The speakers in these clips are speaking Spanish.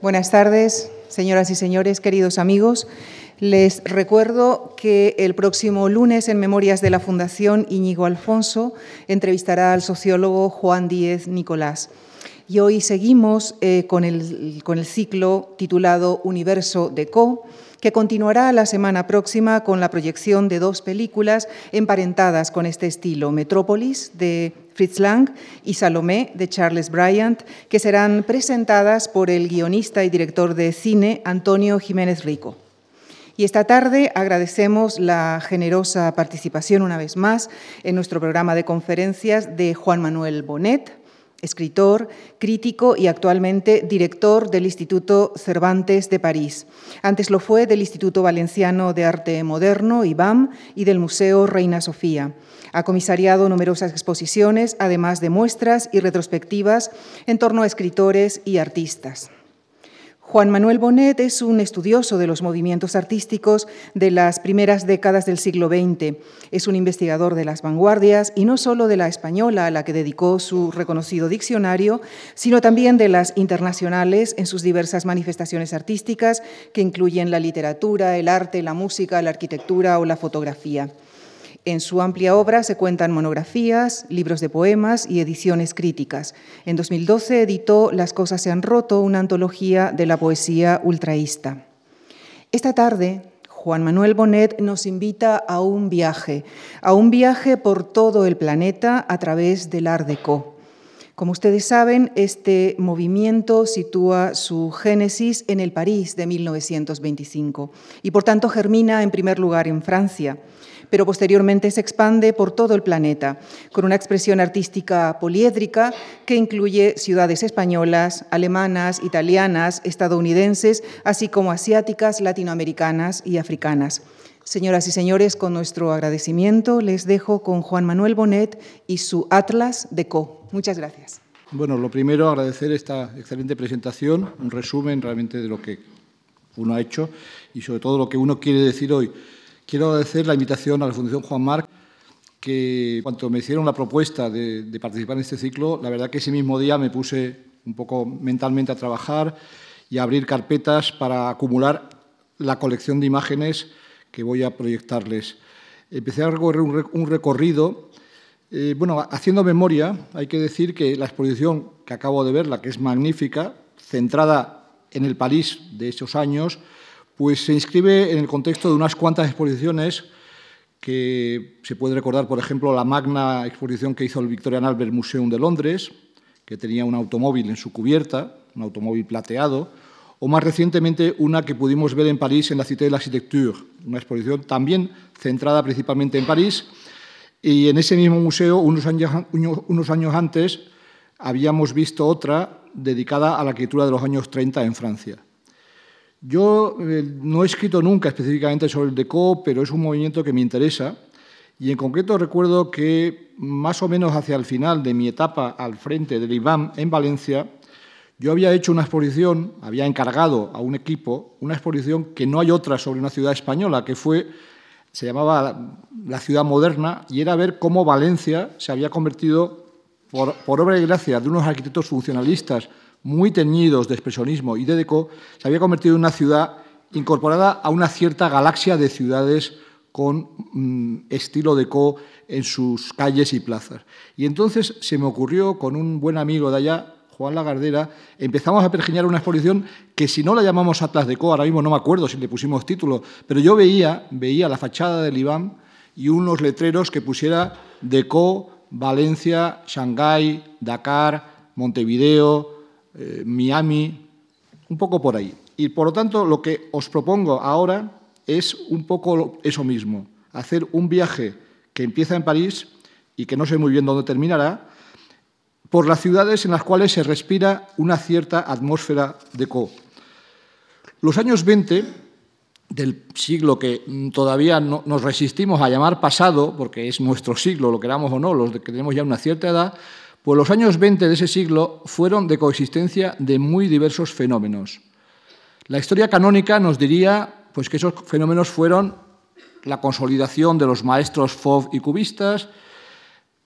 Buenas tardes, señoras y señores, queridos amigos. Les recuerdo que el próximo lunes, en Memorias de la Fundación Íñigo Alfonso, entrevistará al sociólogo Juan Díez Nicolás. Y hoy seguimos eh, con, el, con el ciclo titulado Universo de Co que continuará la semana próxima con la proyección de dos películas emparentadas con este estilo, Metrópolis de Fritz Lang y Salomé de Charles Bryant, que serán presentadas por el guionista y director de cine Antonio Jiménez Rico. Y esta tarde agradecemos la generosa participación una vez más en nuestro programa de conferencias de Juan Manuel Bonet, escritor, crítico y actualmente director del Instituto Cervantes de París. Antes lo fue del Instituto Valenciano de Arte Moderno, IBAM, y del Museo Reina Sofía. Ha comisariado numerosas exposiciones, además de muestras y retrospectivas en torno a escritores y artistas. Juan Manuel Bonet es un estudioso de los movimientos artísticos de las primeras décadas del siglo XX. Es un investigador de las vanguardias y no solo de la española, a la que dedicó su reconocido diccionario, sino también de las internacionales en sus diversas manifestaciones artísticas que incluyen la literatura, el arte, la música, la arquitectura o la fotografía. En su amplia obra se cuentan monografías, libros de poemas y ediciones críticas. En 2012 editó Las cosas se han roto, una antología de la poesía ultraísta. Esta tarde, Juan Manuel Bonet nos invita a un viaje, a un viaje por todo el planeta a través del Art Deco. Como ustedes saben, este movimiento sitúa su génesis en el París de 1925 y por tanto germina en primer lugar en Francia pero posteriormente se expande por todo el planeta, con una expresión artística poliédrica que incluye ciudades españolas, alemanas, italianas, estadounidenses, así como asiáticas, latinoamericanas y africanas. Señoras y señores, con nuestro agradecimiento les dejo con Juan Manuel Bonet y su Atlas de Co. Muchas gracias. Bueno, lo primero, agradecer esta excelente presentación, un resumen realmente de lo que uno ha hecho y sobre todo lo que uno quiere decir hoy. Quiero agradecer la invitación a la Fundación Juan Marc, que cuando me hicieron la propuesta de, participar en este ciclo, la verdad que ese mismo día me puse un poco mentalmente a trabajar y a abrir carpetas para acumular la colección de imágenes que voy a proyectarles. Empecé a recorrer un, recorrido. Eh, bueno, haciendo memoria, hay que decir que la exposición que acabo de ver, la que es magnífica, centrada en el París de esos años, pues se inscribe en el contexto de unas cuantas exposiciones que se puede recordar, por ejemplo, la magna exposición que hizo el Victorian Albert Museum de Londres, que tenía un automóvil en su cubierta, un automóvil plateado, o más recientemente una que pudimos ver en París en la Cité de l'Architecture, una exposición también centrada principalmente en París. Y en ese mismo museo, unos años, unos años antes, habíamos visto otra dedicada a la arquitectura de los años 30 en Francia. Yo eh, no he escrito nunca específicamente sobre el DECO, pero es un movimiento que me interesa. Y en concreto recuerdo que más o menos hacia el final de mi etapa al frente del IBAM en Valencia, yo había hecho una exposición, había encargado a un equipo una exposición que no hay otra sobre una ciudad española, que fue, se llamaba La ciudad moderna, y era ver cómo Valencia se había convertido, por, por obra y gracia de unos arquitectos funcionalistas muy teñidos de expresionismo y de deco, se había convertido en una ciudad incorporada a una cierta galaxia de ciudades con mm, estilo deco en sus calles y plazas. Y entonces se me ocurrió con un buen amigo de allá, Juan Lagardera, empezamos a pergeñar una exposición que si no la llamamos Atlas Deco, ahora mismo no me acuerdo si le pusimos título, pero yo veía, veía la fachada del IBAM y unos letreros que pusiera Deco, Valencia, Shanghái, Dakar, Montevideo, eh, Miami, un poco por ahí. Y por lo tanto, lo que os propongo ahora es un poco eso mismo, hacer un viaje que empieza en París y que no sé muy bien dónde terminará, por las ciudades en las cuales se respira una cierta atmósfera de co. Los años 20 del siglo que todavía no, nos resistimos a llamar pasado, porque es nuestro siglo, lo queramos o no, los que tenemos ya una cierta edad, pues los años 20 de ese siglo fueron de coexistencia de muy diversos fenómenos. La historia canónica nos diría pues, que esos fenómenos fueron la consolidación de los maestros Fauve y cubistas,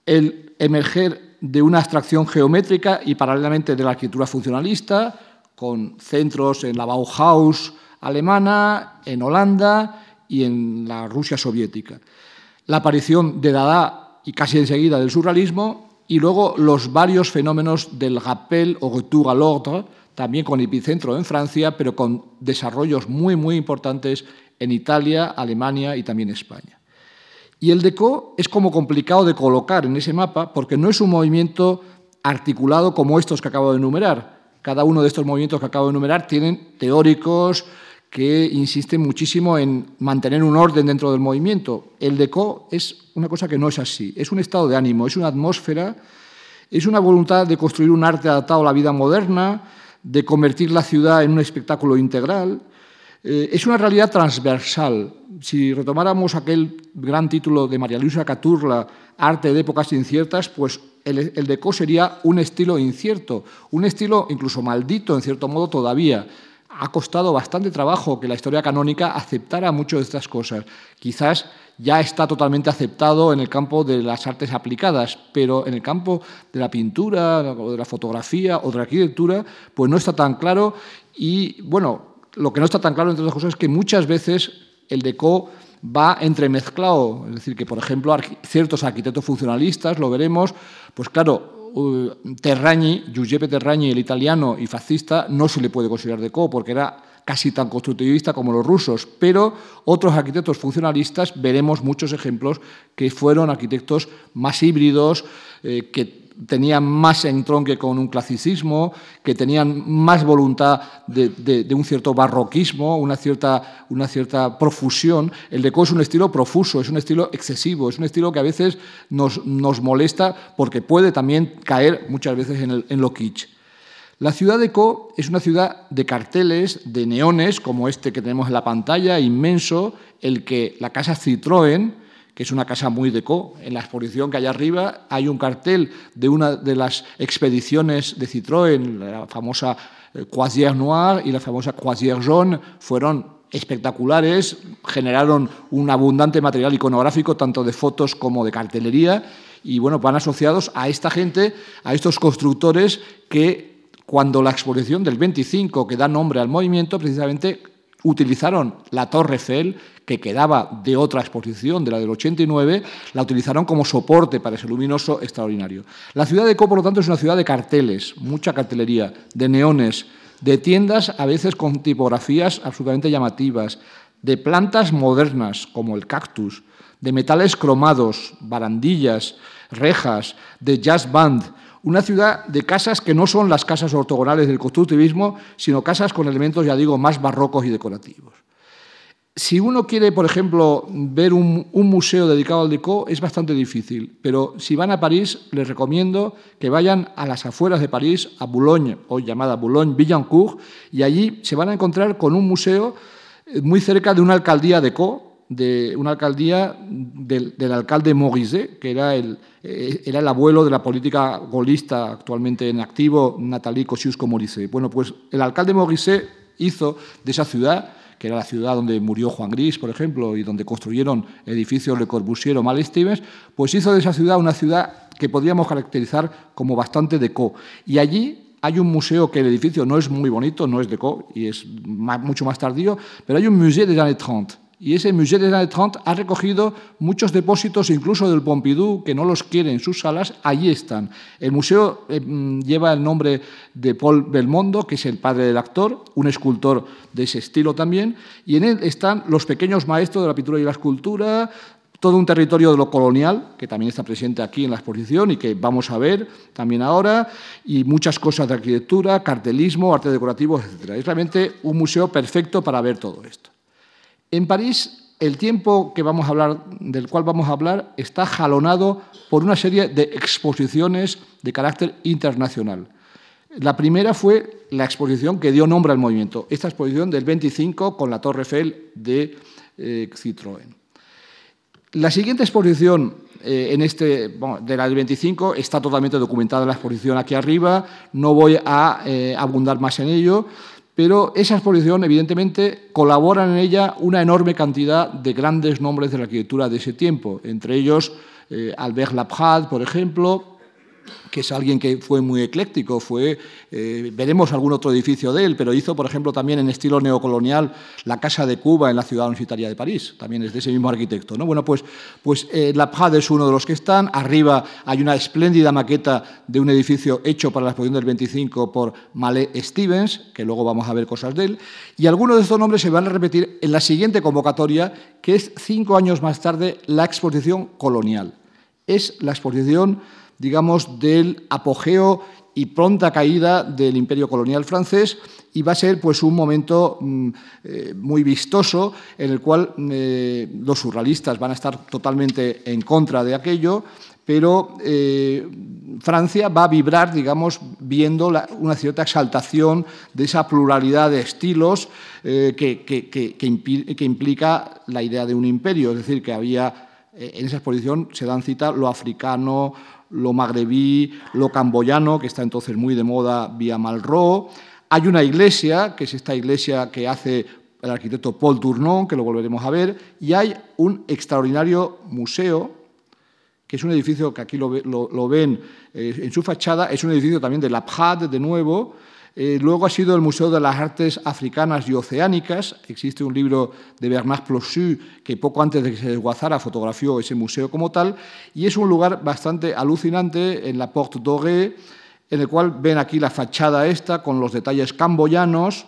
el emerger de una abstracción geométrica y paralelamente de la arquitectura funcionalista, con centros en la Bauhaus alemana, en Holanda y en la Rusia soviética. La aparición de Dada y casi enseguida del surrealismo y luego los varios fenómenos del rappel o retour à l'ordre, también con epicentro en Francia, pero con desarrollos muy, muy importantes en Italia, Alemania y también España. Y el DECO es como complicado de colocar en ese mapa porque no es un movimiento articulado como estos que acabo de enumerar. Cada uno de estos movimientos que acabo de enumerar tienen teóricos que insisten muchísimo en mantener un orden dentro del movimiento. El DECO es una cosa que no es así. Es un estado de ánimo, es una atmósfera, es una voluntad de construir un arte adaptado a la vida moderna, de convertir la ciudad en un espectáculo integral. Eh, es una realidad transversal. Si retomáramos aquel gran título de María Luisa Caturla, Arte de épocas inciertas, pues el, el deco sería un estilo incierto, un estilo incluso maldito, en cierto modo, todavía ha costado bastante trabajo que la historia canónica aceptara muchas de estas cosas. Quizás ya está totalmente aceptado en el campo de las artes aplicadas, pero en el campo de la pintura, o de la fotografía o de la arquitectura, pues no está tan claro. Y bueno, lo que no está tan claro, entre otras cosas, es que muchas veces el deco va entremezclado. Es decir, que, por ejemplo, ciertos arquitectos funcionalistas, lo veremos, pues claro, Terragni, Giuseppe Terragni, el italiano y fascista, no se le puede considerar deco porque era casi tan constructivista como los rusos, pero otros arquitectos funcionalistas veremos muchos ejemplos que fueron arquitectos más híbridos, eh, que tenían más entronque con un clasicismo, que tenían más voluntad de, un cierto barroquismo, una cierta, una cierta profusión. El deco es un estilo profuso, es un estilo excesivo, es un estilo que a veces nos, molesta porque puede también caer muchas veces en, en lo kitsch. La ciudad de Co es una ciudad de carteles, de neones, como este que tenemos en la pantalla, inmenso, el que la casa Citroën, que es una casa muy deco. En la exposición que hay arriba hay un cartel de una de las expediciones de Citroën, la famosa eh, Croisière Noire y la famosa Croisière Jaune, fueron espectaculares, generaron un abundante material iconográfico, tanto de fotos como de cartelería, y bueno, van asociados a esta gente, a estos constructores que cuando la exposición del 25, que da nombre al movimiento, precisamente utilizaron la Torre Eiffel, que quedaba de otra exposición, de la del 89, la utilizaron como soporte para ese luminoso extraordinario. La ciudad de Co, por lo tanto, es una ciudad de carteles, mucha cartelería, de neones, de tiendas a veces con tipografías absolutamente llamativas, de plantas modernas como el cactus, de metales cromados, barandillas, rejas, de jazz band, una ciudad de casas que no son las casas ortogonales del constructivismo, sino casas con elementos, ya digo, más barrocos y decorativos. Si uno quiere, por ejemplo, ver un, museo dedicado al deco, es bastante difícil, pero si van a París, les recomiendo que vayan a las afueras de París, a Boulogne, hoy llamada Boulogne-Billancourt, y allí se van a encontrar con un museo eh, muy cerca de una alcaldía deco, de una alcaldía del, alcalde Morizet, que era el, eh, era el abuelo de la política golista actualmente en activo, Nathalie Kosciusko-Morizet. Bueno, pues el alcalde Morizet hizo de esa ciudad, que era la ciudad donde murió Juan Gris, por ejemplo, y donde construyeron edificios Le Corbusier o Mal Stevens, pues hizo de esa ciudad una ciudad que podríamos caracterizar como bastante deco. Y allí hay un museo que el edificio no es muy bonito, no es deco y es mucho más tardío, pero hay un museo de années 30 y ese Musée des années 30 ha recogido muchos depósitos, incluso del Pompidou, que no los quiere en sus salas, allí están. El museo eh, mm, lleva el nombre de Paul Belmondo, que es el padre del actor, un escultor de ese estilo también, y en él están los pequeños maestros de la pintura y la escultura, todo un territorio de lo colonial, que también está presente aquí en la exposición y que vamos a ver también ahora, y muchas cosas de arquitectura, cartelismo, arte decorativo, etc. Es realmente un museo perfecto para ver todo esto. En París, el tiempo del cual vamos a hablar está jalonado por una serie de exposiciones de carácter internacional. La primera fue la exposición que dio nombre al movimiento, esta exposición del 25 con la Torre Eiffel de eh, Citroën. La siguiente exposición eh, en este, de la del 25 está totalmente documentada la exposición aquí arriba, no voy a eh, abundar más en ello, pero esa exposición, evidentemente, colaboran en ella una enorme cantidad de grandes nombres de la arquitectura de ese tiempo, entre ellos eh, Albert Laprade, por ejemplo, que es alguien que fue muy ecléctico, fue, eh, veremos algún otro edificio de él, pero hizo, por ejemplo, también en estilo neocolonial la Casa de Cuba en la ciudad universitaria de París, también es de ese mismo arquitecto. ¿no? Bueno, pues, pues eh, La Prade es uno de los que están, arriba hay una espléndida maqueta de un edificio hecho para la exposición del 25 por Malé Stevens, que luego vamos a ver cosas de él, y algunos de estos nombres se van a repetir en la siguiente convocatoria, que es cinco años más tarde la exposición colonial. Es la exposición digamos, del apogeo y pronta caída del imperio colonial francés y va a ser pues, un momento mm, eh, muy vistoso en el cual eh, los surrealistas van a estar totalmente en contra de aquello, pero eh, Francia va a vibrar, digamos, viendo una cierta exaltación de esa pluralidad de estilos que, que, implica la idea de un imperio, es decir, que había en esa exposición se dan cita lo africano, lo magrebí, lo camboyano, que está entonces muy de moda vía Malraux. Hay una iglesia, que es esta iglesia que hace el arquitecto Paul Tournon, que lo volveremos a ver, y hay un extraordinario museo, que es un edificio que aquí lo, ven eh, en su fachada, es un edificio también de la PJAD, de nuevo, eh, luego ha sido el Museo de las Artes Africanas y Oceánicas. Existe un libro de Bernard Plossu que poco antes de que se desguazara fotografió ese museo como tal. Y es un lugar bastante alucinante en la Porte Dorée, en el cual ven aquí la fachada esta con los detalles camboyanos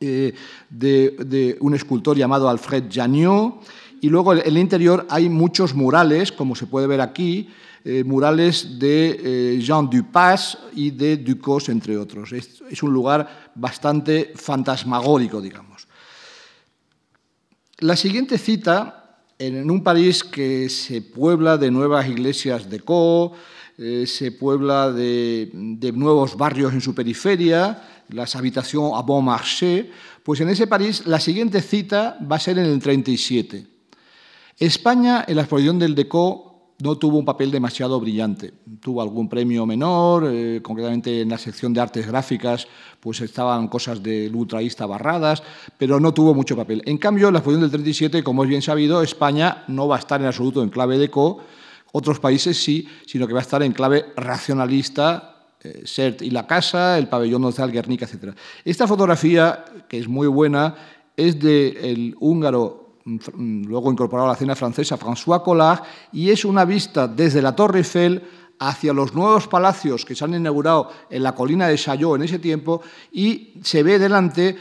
eh, de, un escultor llamado Alfred Janiot. Y luego en el interior hay muchos murales, como se puede ver aquí, eh, murales de eh, Jean Dupas y de Ducos, entre otros. Es, un lugar bastante fantasmagórico, digamos. La siguiente cita, en un París que se puebla de nuevas iglesias de Co, eh, se puebla de, nuevos barrios en su periferia, las habitaciones à bon marché, pues en ese París la siguiente cita va a ser en el 37. España, en la exposición del Deco, no tuvo un papel demasiado brillante. Tuvo algún premio menor, eh, concretamente en la sección de artes gráficas, pues estaban cosas del ultraísta barradas, pero no tuvo mucho papel. En cambio, en la exposición del 37, como es bien sabido, España no va a estar en absoluto en clave de co, otros países sí, sino que va a estar en clave racionalista, eh, Sert y la Casa, el pabellón Nozal, Guernica, etc. Esta fotografía, que es muy buena, es del húngaro Mm, luego incorporado a la cena francesa, François Collard, y es una vista desde la Torre Eiffel hacia los nuevos palacios que se han inaugurado en la colina de Chaillot en ese tiempo y se ve delante,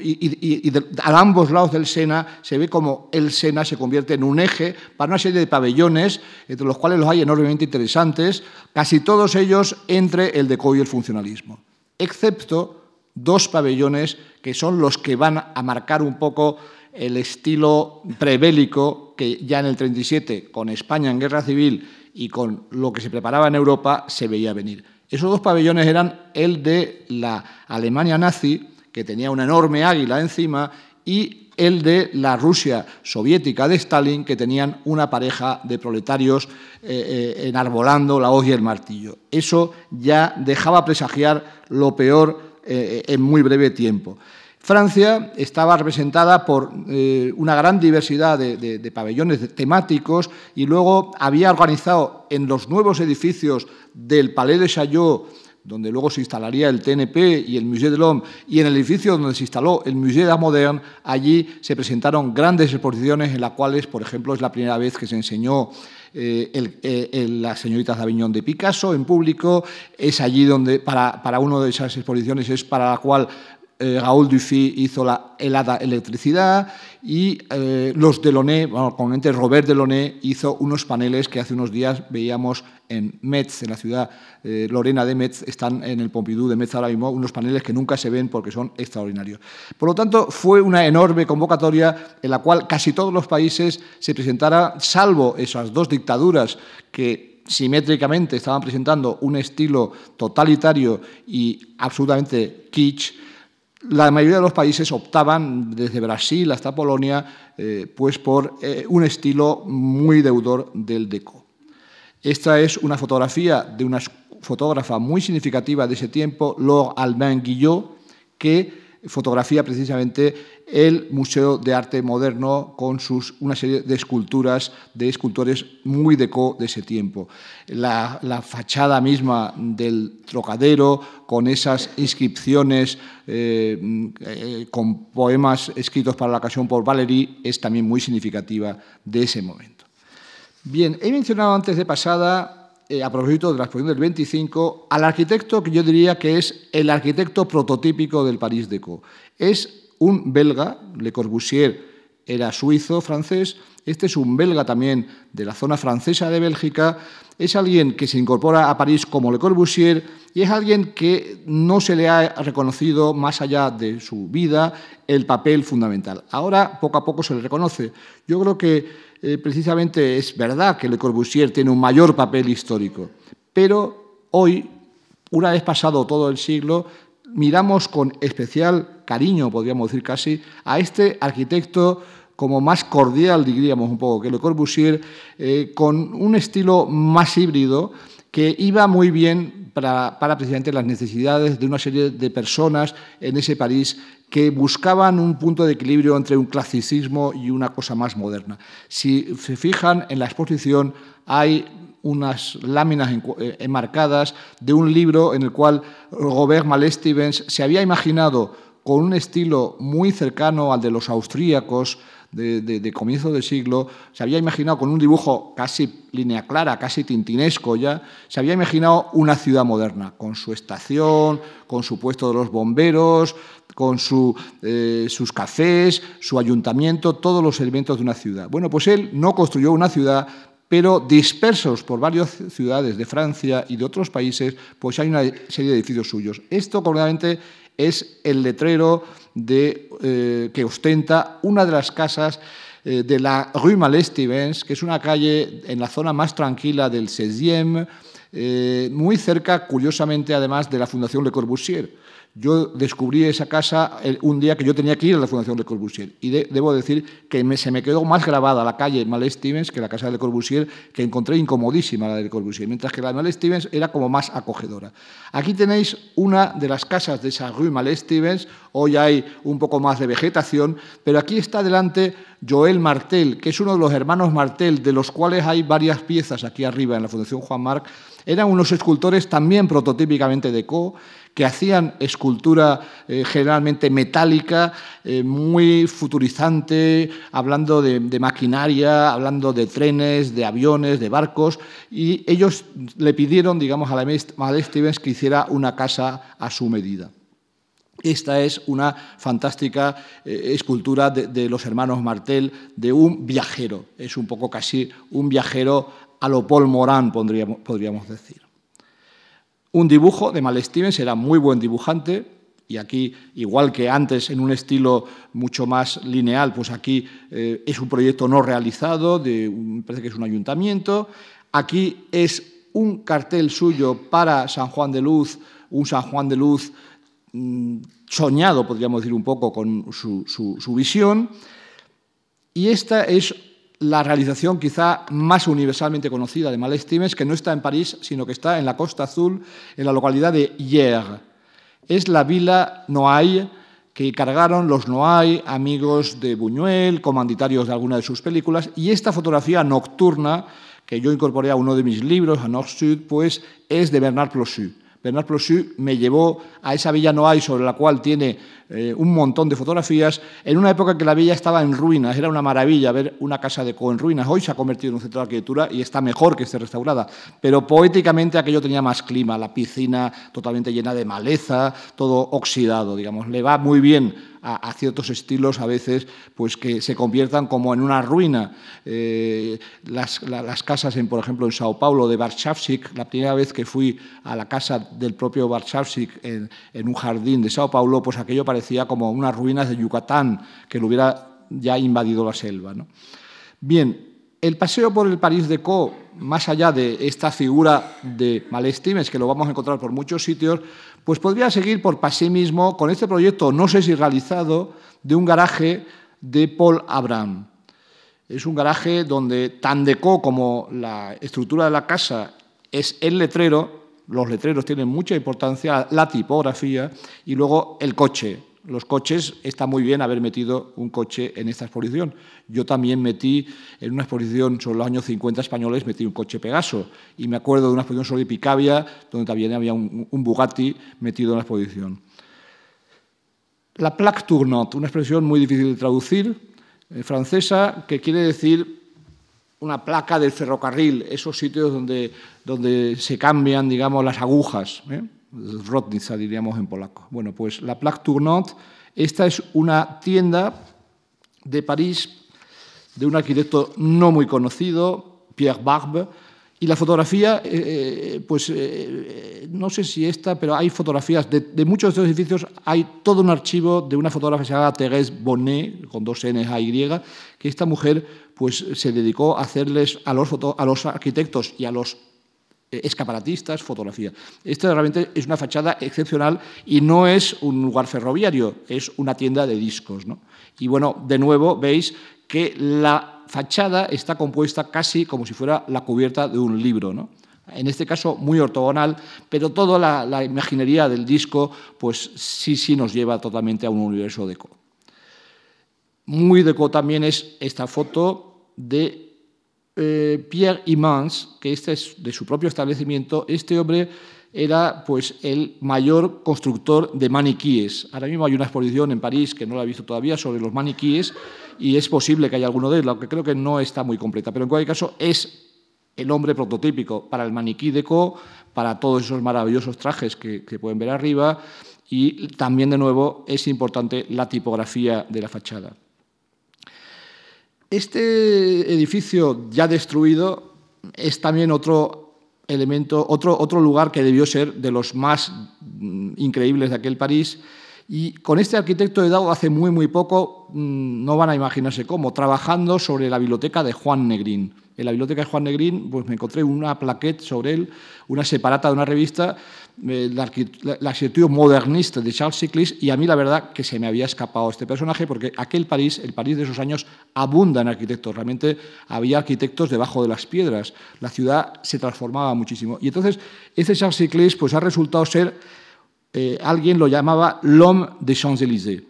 y, a ambos lados del Sena, se ve como el Sena se convierte en un eje para una serie de pabellones, entre los cuales los hay enormemente interesantes, casi todos ellos entre el deco y el funcionalismo, excepto dos pabellones que son los que van a marcar un poco el estilo prebélico que ya en el 37, con España en guerra civil y con lo que se preparaba en Europa, se veía venir. Esos dos pabellones eran el de la Alemania nazi, que tenía una enorme águila encima, y el de la Rusia soviética de Stalin, que tenían una pareja de proletarios eh, eh, enarbolando la hoz y el martillo. Eso ya dejaba presagiar lo peor eh, en muy breve tiempo. Francia estaba representada por eh, una gran diversidad de, pabellones temáticos y luego había organizado en los nuevos edificios del Palais de Chaillot, donde luego se instalaría el TNP y el Musée de l'Homme, y en el edificio donde se instaló el Musée d'Art Moderne, allí se presentaron grandes exposiciones en las cuales, por ejemplo, es la primera vez que se enseñó eh, eh, las señoritas de Aviñón de Picasso en público, es allí donde, para, para una de esas exposiciones, es para la cual eh, Raúl Dufy hizo la helada electricidad y eh, los Delaunay, bueno, comúnmente Robert Delaunay hizo unos paneles que hace unos días veíamos en Metz, en la ciudad eh, lorena de Metz, están en el Pompidou de Metz ahora mismo, unos paneles que nunca se ven porque son extraordinarios. Por lo tanto, fue una enorme convocatoria en la cual casi todos los países se presentaran, salvo esas dos dictaduras que simétricamente estaban presentando un estilo totalitario y absolutamente kitsch, la mayoría de los países optaban, desde Brasil hasta Polonia, eh, pues por eh, un estilo muy deudor del deco. Esta es una fotografía de una fotógrafa muy significativa de ese tiempo, Laure Albin Guillot, que fotografía precisamente el Museo de Arte Moderno con sus, una serie de esculturas de escultores muy deco de ese tiempo. La, fachada misma del trocadero con esas inscripciones eh, eh, con poemas escritos para la ocasión por Valéry es también muy significativa de ese momento. Bien, he mencionado antes de pasada eh, a propósito de la exposición del 25, al arquitecto que yo diría que es el arquitecto prototípico del París Deco. Es un belga, Le Corbusier era suizo, francés, este es un belga también de la zona francesa de Bélgica, es alguien que se incorpora a París como Le Corbusier y es alguien que no se le ha reconocido, más allá de su vida, el papel fundamental. Ahora, poco a poco, se le reconoce. Yo creo que eh, precisamente es verdad que Le Corbusier tiene un mayor papel histórico, pero hoy, una vez pasado todo el siglo, miramos con especial cariño, podríamos decir casi, a este arquitecto como más cordial, diríamos un poco, que Le Corbusier, eh, con un estilo más híbrido que iba muy bien para, precisamente las necesidades de una serie de personas en ese París que buscaban un punto de equilibrio entre un clasicismo y una cosa más moderna. Si se fijan en la exposición hay unas láminas eh, enmarcadas de un libro en el cual Robert Malé-Stevens se había imaginado con un estilo muy cercano al de los austríacos, de, comienzo del siglo, se había imaginado con un dibujo casi línea clara, casi tintinesco ya, se había imaginado una ciudad moderna, con su estación, con su puesto de los bomberos, con eh, sus cafés, su ayuntamiento, todos los elementos de una ciudad. Bueno, pues él no construyó una ciudad, pero dispersos por varias ciudades de Francia y de otros países, pues hay una serie de edificios suyos. Esto, concretamente, es el letrero eh, que ostenta una de las casas eh, de la Rue Malestivens, que es una calle en la zona más tranquila del 16 eh, muy cerca, curiosamente, además, de la Fundación Le Corbusier. Yo descubrí esa casa un día que yo tenía que ir a la Fundación Le Corbusier y debo decir que se me quedó más grabada la calle Malé Stevens que la casa de Le Corbusier, que encontré incomodísima la de Le Corbusier, mientras que la de Malé Stevens era como más acogedora. Aquí tenéis una de las casas de esa rue Malé Stevens, hoy hay un poco más de vegetación, pero aquí está delante Joel Martel, que es uno de los hermanos Martel, de los cuales hay varias piezas aquí arriba en la Fundación Juan Marc. Eran unos escultores también prototípicamente de Co, que hacían escultura eh, generalmente metálica, eh, muy futurizante, hablando de, maquinaria, hablando de trenes, de aviones, de barcos, y ellos le pidieron, digamos, a la Madeleine Stevens que hiciera una casa a su medida. Esta es una fantástica eh, escultura de, de, los hermanos Martel de un viajero. Es un poco casi un viajero a lo Paul Morán, podríamos decir. Un dibujo de Mal Stevens era muy buen dibujante, y aquí, igual que antes en un estilo mucho más lineal, pues aquí eh, es un proyecto no realizado, parece que es un ayuntamiento. Aquí es un cartel suyo para San Juan de Luz, un San Juan de Luz mm, soñado, podríamos decir un poco, con su, su visión. Y esta es la realización quizá más universalmente conocida de Malé Stevens, que no está en París, sino que está en la Costa Azul, en la localidad de Hier. Es la villa Noailles que cargaron los Noailles, amigos de Buñuel, comanditarios de alguna de sus películas, y esta fotografía nocturna, que yo incorporé a uno de mis libros, a Nord-Sud, pues es de Bernard Plossu. Bernard Plossu me llevó a esa villa Noailles sobre la cual tiene eh, un montón de fotografías, en una época que la villa estaba en ruinas, era una maravilla ver una casa de Co en ruinas, hoy se ha convertido en un centro de arquitectura y está mejor que esté restaurada, pero poéticamente aquello tenía más clima, la piscina totalmente llena de maleza, todo oxidado, digamos, le va muy bien a, ciertos estilos a veces pues que se conviertan como en una ruina. Eh, las, casas, en, por ejemplo, en Sao Paulo de Warszawsik, la primera vez que fui a la casa del propio Warszawsik en, en un jardín de Sao Paulo, pues aquello parecía como unas ruinas de Yucatán que lo hubiera ya invadido la selva. Bien, el paseo por el París de Co, más allá de esta figura de Malestimes, que lo vamos a encontrar por muchos sitios, pues podría seguir por sí mismo con este proyecto, no sé si realizado, de un garaje de Paul Abraham. Es un garaje donde tan de Co como la estructura de la casa es el letrero, los letreros tienen mucha importancia, la tipografía y luego el coche, los coches, está muy bien haber metido un coche en esta exposición. Yo también metí en una exposición sobre los años 50 españoles, metí un coche Pegaso. Y me acuerdo de una exposición sobre Picabia, donde también había un, Bugatti metido en la exposición. La plaque tournante, una expresión muy difícil de traducir, eh, francesa, que quiere decir una placa del ferrocarril, esos sitios donde, donde se cambian, digamos, las agujas. ¿eh? Rotnica, diríamos en polaco. Bueno, pues la Plaque Tournante, esta es una tienda de París de un arquitecto no muy conocido, Pierre Barbe, y la fotografía, eh, eh, pues eh, no sé si esta, pero hay fotografías de, muchos de estos edificios, hay todo un archivo de una fotógrafa llamada Thérèse Bonnet, con dos N A Y, que esta mujer pues, se dedicó a hacerles a los, a los arquitectos y a los escaparatistas, fotografía. Esta realmente es una fachada excepcional y no es un lugar ferroviario, es una tienda de discos. Y bueno, de nuevo veis que la fachada está compuesta casi como si fuera la cubierta de un libro. En este caso muy ortogonal, pero toda la, la, imaginería del disco pues sí, sí nos lleva totalmente a un universo deco. Muy deco también es esta foto de eh, Pierre Imans, que este es de su propio establecimiento, este hombre era pues, el mayor constructor de maniquíes. Ahora mismo hay una exposición en París, que no la he visto todavía, sobre los maniquíes, y es posible que haya alguno de ellos, aunque creo que no está muy completa. Pero en cualquier caso, es el hombre prototípico para el maniquí de Co, para todos esos maravillosos trajes que, que pueden ver arriba, y también, de nuevo, es importante la tipografía de la fachada. Este edificio ya destruido es también otro elemento, otro, otro lugar que debió ser de los más mm, increíbles de aquel París. Y con este arquitecto he dado hace muy, muy poco, mm, no van a imaginarse cómo, trabajando sobre la biblioteca de Juan Negrín. En la biblioteca de Juan Negrín pues me encontré una plaquette sobre él, una separata de una revista, eh, la, arquitectura modernista de Charles Siclis, y a mí la verdad que se me había escapado este personaje porque aquel París, el París de esos años, abunda en arquitectos. Realmente había arquitectos debajo de las piedras. La ciudad se transformaba muchísimo. Y entonces, este Charles Siclis pues, ha resultado ser, eh, alguien lo llamaba l'homme des Champs-Élysées.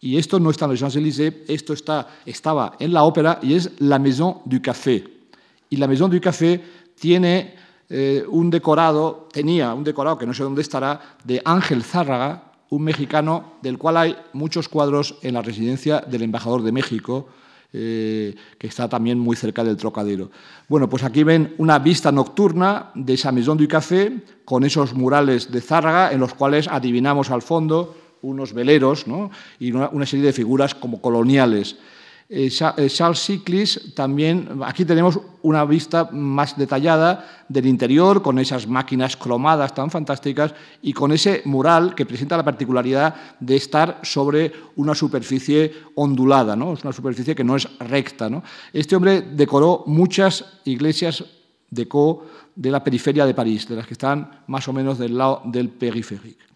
Y esto no está en los Champs-Élysées, esto está, estaba en la ópera y es la Maison du Café. Y la Maison du Café tiene eh, un decorado, tenía un decorado que no sé dónde estará, de Ángel Zárraga, un mexicano del cual hay muchos cuadros en la residencia del embajador de México, eh, que está también muy cerca del Trocadero. Bueno, pues aquí ven una vista nocturna de esa Maison du Café, con esos murales de Zárraga, en los cuales adivinamos al fondo unos veleros y una serie de figuras como coloniales. Eh, eh, Charles Siclis también, aquí tenemos una vista más detallada del interior, con esas máquinas cromadas tan fantásticas y con ese mural que presenta la particularidad de estar sobre una superficie ondulada, ¿no? es una superficie que no es recta. Este hombre decoró muchas iglesias de co de la periferia de París, de las que están más o menos del lado del periférico.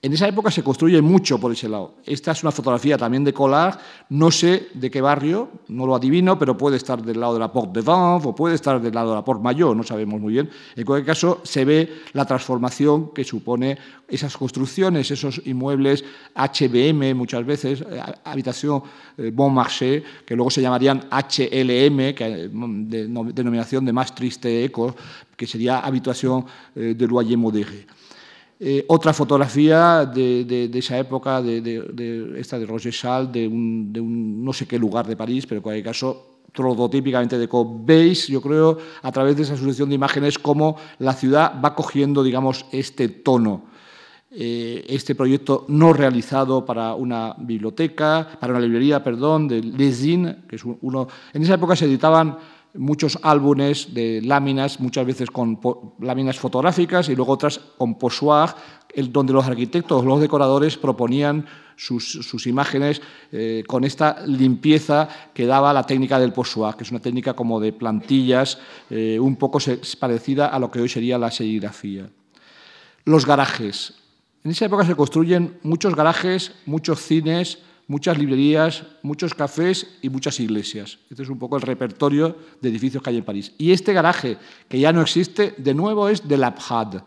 En esa época se construye mucho por ese lado. Esta es una fotografía también de Collard, no sé de qué barrio, no lo adivino, pero puede estar del lado de la Porte de Vanves o puede estar del lado de la Porte Mayor, no sabemos muy bien. En cualquier caso, se ve la transformación que supone esas construcciones, esos inmuebles HBM muchas veces, eh, habitación eh, Bon Marché, que luego se llamarían HLM, mm, de, denominación de más triste eco, que sería habitación eh, de loyer modéré. Eh, otra fotografía de, esa época, de, esta de Roger Chal, de un, no sé qué lugar de París, pero en cualquier caso, prototípicamente de. Veis, yo creo, a través de esa sucesión de imágenes, cómo la ciudad va cogiendo, digamos, este tono. Eh, este proyecto no realizado para una biblioteca, para una librería, perdón, de Lesine, que es uno... En esa época se editaban muchos álbumes de láminas, muchas veces con láminas fotográficas y luego otras con pochoir, donde los arquitectos, los decoradores proponían sus, imágenes eh, con esta limpieza que daba la técnica del pochoir, que es una técnica como de plantillas, eh, un poco parecida a lo que hoy sería la serigrafía. Los garajes. En esa época se construyen muchos garajes, muchos cines, muchas librerías, muchos cafés y muchas iglesias. Este es un poco el repertorio de edificios que hay en París. Y este garaje, que ya no existe, de nuevo es de Labjad.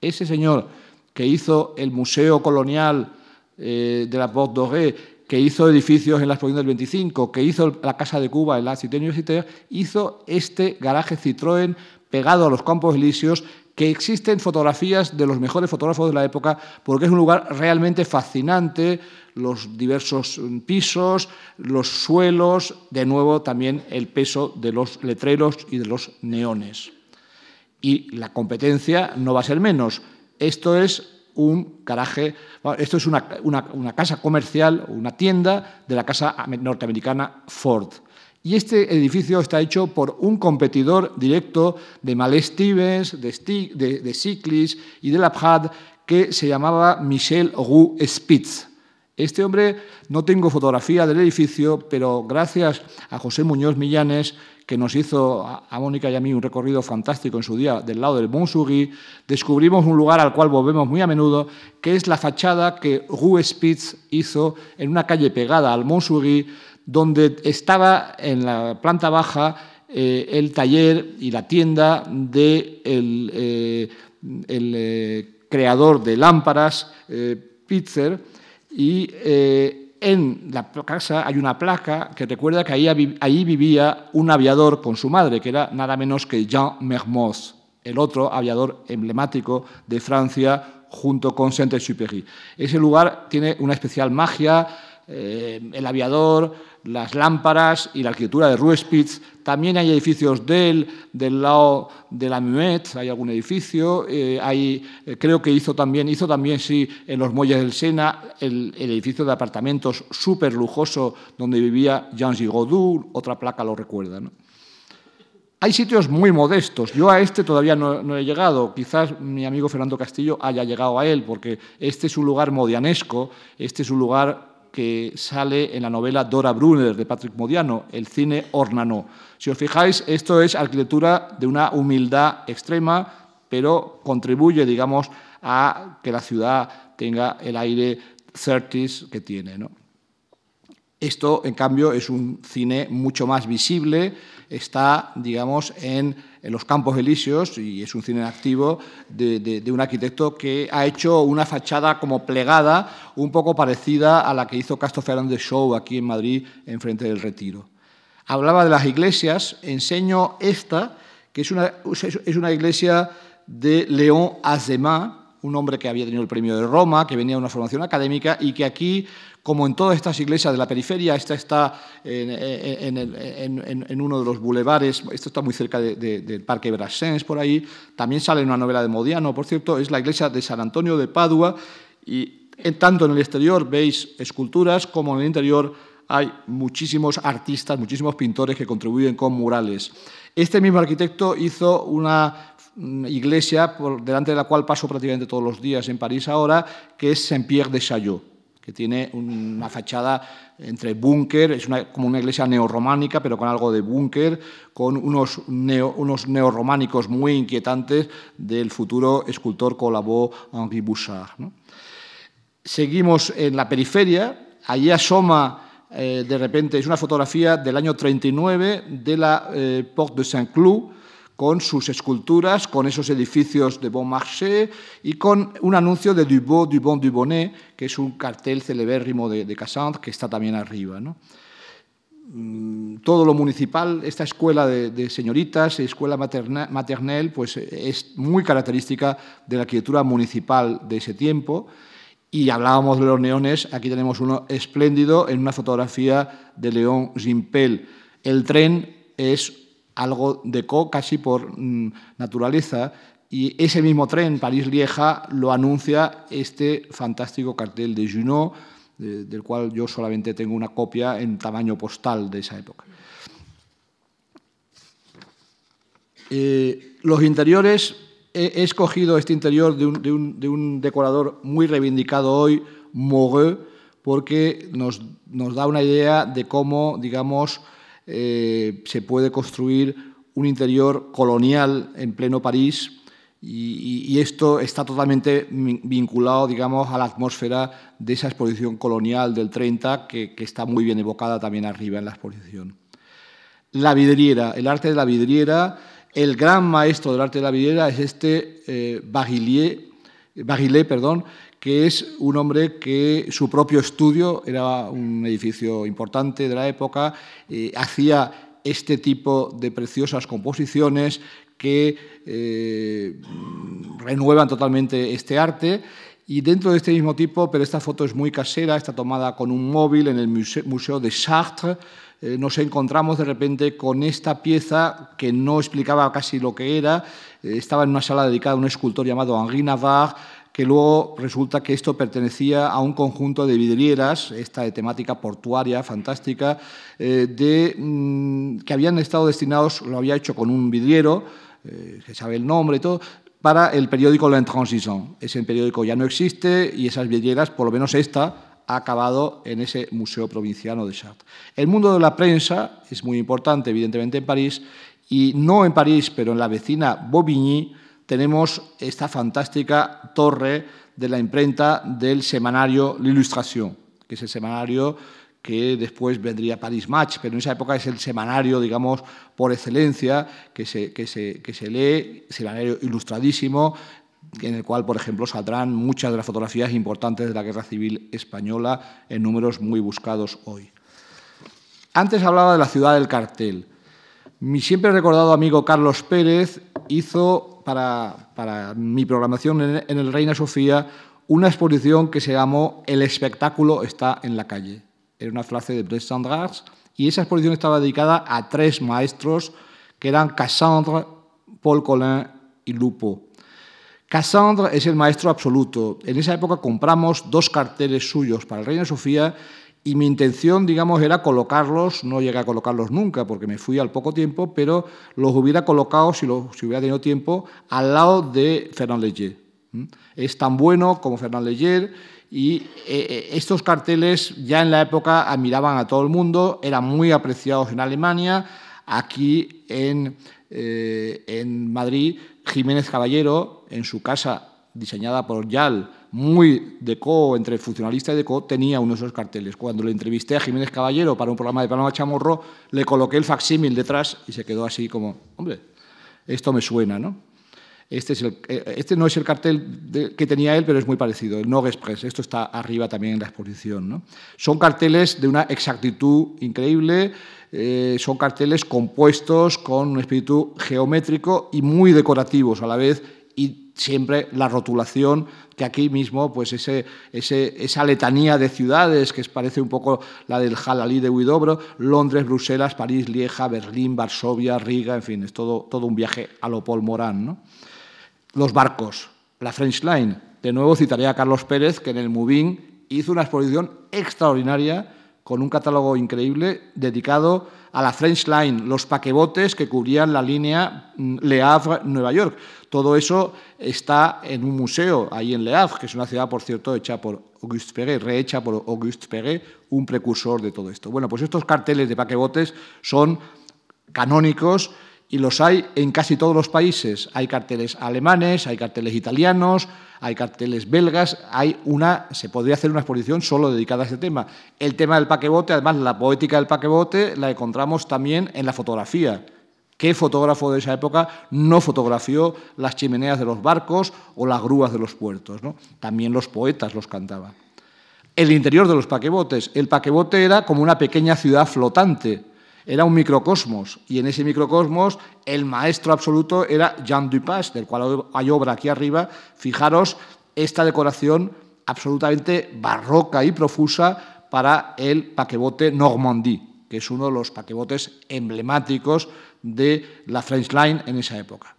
Ese señor que hizo el Museo Colonial eh, de la Porte Dorée, que hizo edificios en la exposición del 25, que hizo la Casa de Cuba en la Cité Universitaire, hizo este garaje Citroën pegado a los Campos Elíseos, que existen fotografías de los mejores fotógrafos de la época, porque es un lugar realmente fascinante, los diversos pisos, los suelos, de nuevo también el peso de los letreros y de los neones. Y la competencia no va a ser menos. Esto es un garaje, esto es una, una casa comercial, una tienda de la casa norteamericana Ford. Y este edificio está hecho por un competidor directo de Malé Stevens, de, de Ciclis y de Labjad, que se llamaba Michel Roux Spitz. Este hombre, no tengo fotografía del edificio, pero gracias a José Muñoz Millanes, que nos hizo a Mónica y a mí un recorrido fantástico en su día del lado del Montsouris, descubrimos un lugar al cual volvemos muy a menudo, que es la fachada que Roux Spitz hizo en una calle pegada al Montsouris, donde estaba en la planta baja eh, el taller y la tienda de eh, eh, creador de lámparas, Pitzer, y en la casa hay una placa que recuerda que ahí, vivía un aviador con su madre, que era nada menos que Jean Mermoz, el otro aviador emblemático de Francia junto con Saint-Exupéry. Ese lugar tiene una especial magia, el aviador, las lámparas y la arquitectura de Ruespitz. También hay edificios de él, del lado de la Muette, hay algún edificio. Eh, hay, eh, creo que hizo también, hizo también, sí, en los muelles del Sena, el, edificio de apartamentos súper lujoso donde vivía Jean Gigoudou, otra placa lo recuerda. Hay sitios muy modestos. Yo a este todavía no, no, he llegado. Quizás mi amigo Fernando Castillo haya llegado a él, porque este es un lugar modianesco, este es un lugar que sale en la novela Dora Brunner de Patrick Modiano, El cine Ornano. Si os fijáis, esto es arquitectura de una humildad extrema, pero contribuye, digamos, a que la ciudad tenga el aire certis que tiene. Esto, en cambio, es un cine mucho más visible, está, digamos, en, los campos elíseos y es un cine activo de, un arquitecto que ha hecho una fachada como plegada, un poco parecida a la que hizo Castro Fernández Show aquí en Madrid, enfrente del Retiro. Hablaba de las iglesias, enseño esta, que es una, es una iglesia de León Azemá, un hombre que había tenido el premio de Roma, que venía de una formación académica y que aquí como en todas estas iglesias de la periferia, esta está en, uno de los bulevares, esto está muy cerca del Parque Brassens, por ahí, también sale en una novela de Modiano, por cierto, es la iglesia de San Antonio de Padua, y tanto en el exterior veis esculturas como en el interior hay muchísimos artistas, muchísimos pintores que contribuyen con murales. Este mismo arquitecto hizo una mm, iglesia por delante de la cual paso prácticamente todos los días en París ahora, que es Saint-Pierre de Chaillot que tiene una fachada entre búnker, es como una iglesia neorrománica, pero con algo de búnker, con unos, neorrománicos muy inquietantes del futuro escultor Colabó Henri Bouchard. Seguimos en la periferia, allí asoma eh, de repente, es una fotografía del año 39 de la eh, Porte de Saint-Cloud, con sus esculturas, con esos edificios de Bon Marché y con un anuncio de Dubois, Dubon, Dubonnet, que es un cartel celebérrimo de, de Cassandre, que está también arriba. Mm, todo lo municipal, esta escuela de, señoritas, escuela maternel, pues es muy característica de la arquitectura municipal de ese tiempo. Y hablábamos de los neones, aquí tenemos uno espléndido en una fotografía de León Gimpel. El tren es algo de co casi por mm, naturaleza, y ese mismo tren, París-Lieja, lo anuncia este fantástico cartel de Junot, del cual yo solamente tengo una copia en tamaño postal de esa época. Eh, los interiores, he, escogido este interior de un, decorador muy reivindicado hoy, Moreau, porque nos, nos da una idea de cómo, digamos, eh, se puede construir un interior colonial en pleno París y, esto está totalmente vinculado, digamos, a la atmósfera de esa exposición colonial del 30 que, está muy bien evocada también arriba en la exposición. La vidriera, el arte de la vidriera, el gran maestro del arte de la vidriera es este eh, perdón, que es un hombre que su propio estudio era un edificio importante de la época, eh, hacía este tipo de preciosas composiciones que eh, renuevan totalmente este arte. Y dentro de este mismo tipo, pero esta foto es muy casera, está tomada con un móvil en el Museo de Chartres, eh, nos encontramos de repente con esta pieza que no explicaba casi lo que era, estaba en una sala dedicada a un escultor llamado Henri Navarre, que luego resulta que esto pertenecía a un conjunto de vidrieras, esta de temática portuaria fantástica, eh, de, mm, que habían estado destinados, lo había hecho con un vidriero, eh, que sabe el nombre y todo, para el periódico L'Intransition. Ese periódico ya no existe y esas vidrieras, por lo menos esta, ha acabado en ese Museo Provinciano de Chartres. El mundo de la prensa es muy importante, evidentemente, en París, y no en París, pero en la vecina Bobigny, tenemos esta fantástica torre de la imprenta del semanario L'Illustration, que es el semanario que después vendría Paris Match, pero en esa época es el semanario, digamos, por excelencia, que se, que se, que se lee, semanario ilustradísimo, en el cual, por ejemplo, saldrán muchas de las fotografías importantes de la Guerra Civil Española en números muy buscados hoy. Antes hablaba de la ciudad del cartel. Mi siempre recordado amigo Carlos Pérez hizo para, mi programación en, el Reina Sofía una exposición que se llamó El espectáculo está en la calle. Era una frase de Brest y esa exposición estaba dedicada a tres maestros que eran Cassandre, Paul Collin y Lupo. Cassandre es el maestro absoluto. En esa época compramos dos carteles suyos para el Reina Sofía y mi intención, digamos, era colocarlos, no llegué a colocarlos nunca porque me fui al poco tiempo, pero los hubiera colocado, si, si hubiera tenido tiempo, al lado de Fernand Leger. Es tan bueno como Fernand Leger y eh, eh, estos carteles ya en la época admiraban a todo el mundo, eran muy apreciados en Alemania, aquí en, eh, en Madrid, Jiménez Caballero, en su casa diseñada por Yal, muy de co, entre funcionalista y de co, tenía uno de esos carteles. Cuando le entrevisté a Jiménez Caballero para un programa de Paloma Chamorro, le coloqué el facsímil detrás y se quedó así como, hombre, esto me suena, ¿no? Este, es el, eh, este no es el cartel que tenía él, pero es muy parecido, el Nog Express. Esto está arriba también en la exposición. ¿no? Son carteles de una exactitud increíble, eh, son carteles compuestos con un espíritu geométrico y muy decorativos a la vez y siempre la rotulación que aquí mismo, pues ese, esa letanía de ciudades que parece un poco la del Jalalí de Huidobro, Londres, Bruselas, París, Lieja, Berlín, Varsovia, Riga, en fin, es todo, todo un viaje a lo Paul Morán. Los barcos, la French Line, de nuevo citaré a Carlos Pérez, que en el Moving hizo una exposición extraordinaria con un catálogo increíble dedicado a la French Line, los paquebotes que cubrían la línea mm, Le Havre-Nueva York. Todo eso está en un museo ahí en Le Havre, que es una ciudad, por cierto, hecha por Auguste Perret, rehecha por Auguste Perret, un precursor de todo esto. Bueno, pues estos carteles de paquebotes son canónicos y los hay en casi todos los países. Hay carteles alemanes, hay carteles italianos, hay carteles belgas, hay una, se podría hacer una exposición solo dedicada a este tema. El tema del paquebote, además la poética del paquebote la encontramos también en la fotografía. ¿Qué fotógrafo de esa época no fotografió las chimeneas de los barcos o las grúas de los puertos? También los poetas los cantaban. El interior de los paquebotes. El paquebote era como una pequeña ciudad flotante era un microcosmos y en ese microcosmos el maestro absoluto era Jean Dupas, del cual hay obra aquí arriba. Fijaros esta decoración absolutamente barroca y profusa para el paquebote Normandie, que es uno de los paquebotes emblemáticos de la French Line en esa época.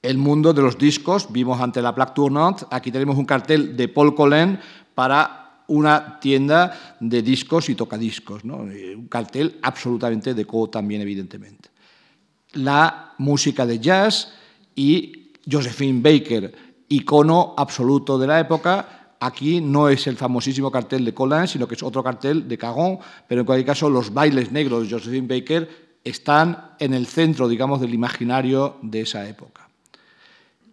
El mundo de los discos, vimos ante la plaque tournante, aquí tenemos un cartel de Paul Colin para una tienda de discos y tocadiscos, un cartel absolutamente de co también, evidentemente. La música de jazz y Josephine Baker, icono absoluto de la época. Aquí no es el famosísimo cartel de Colin, sino que es otro cartel de Caron, pero en cualquier caso los bailes negros de Josephine Baker están en el centro, digamos, del imaginario de esa época.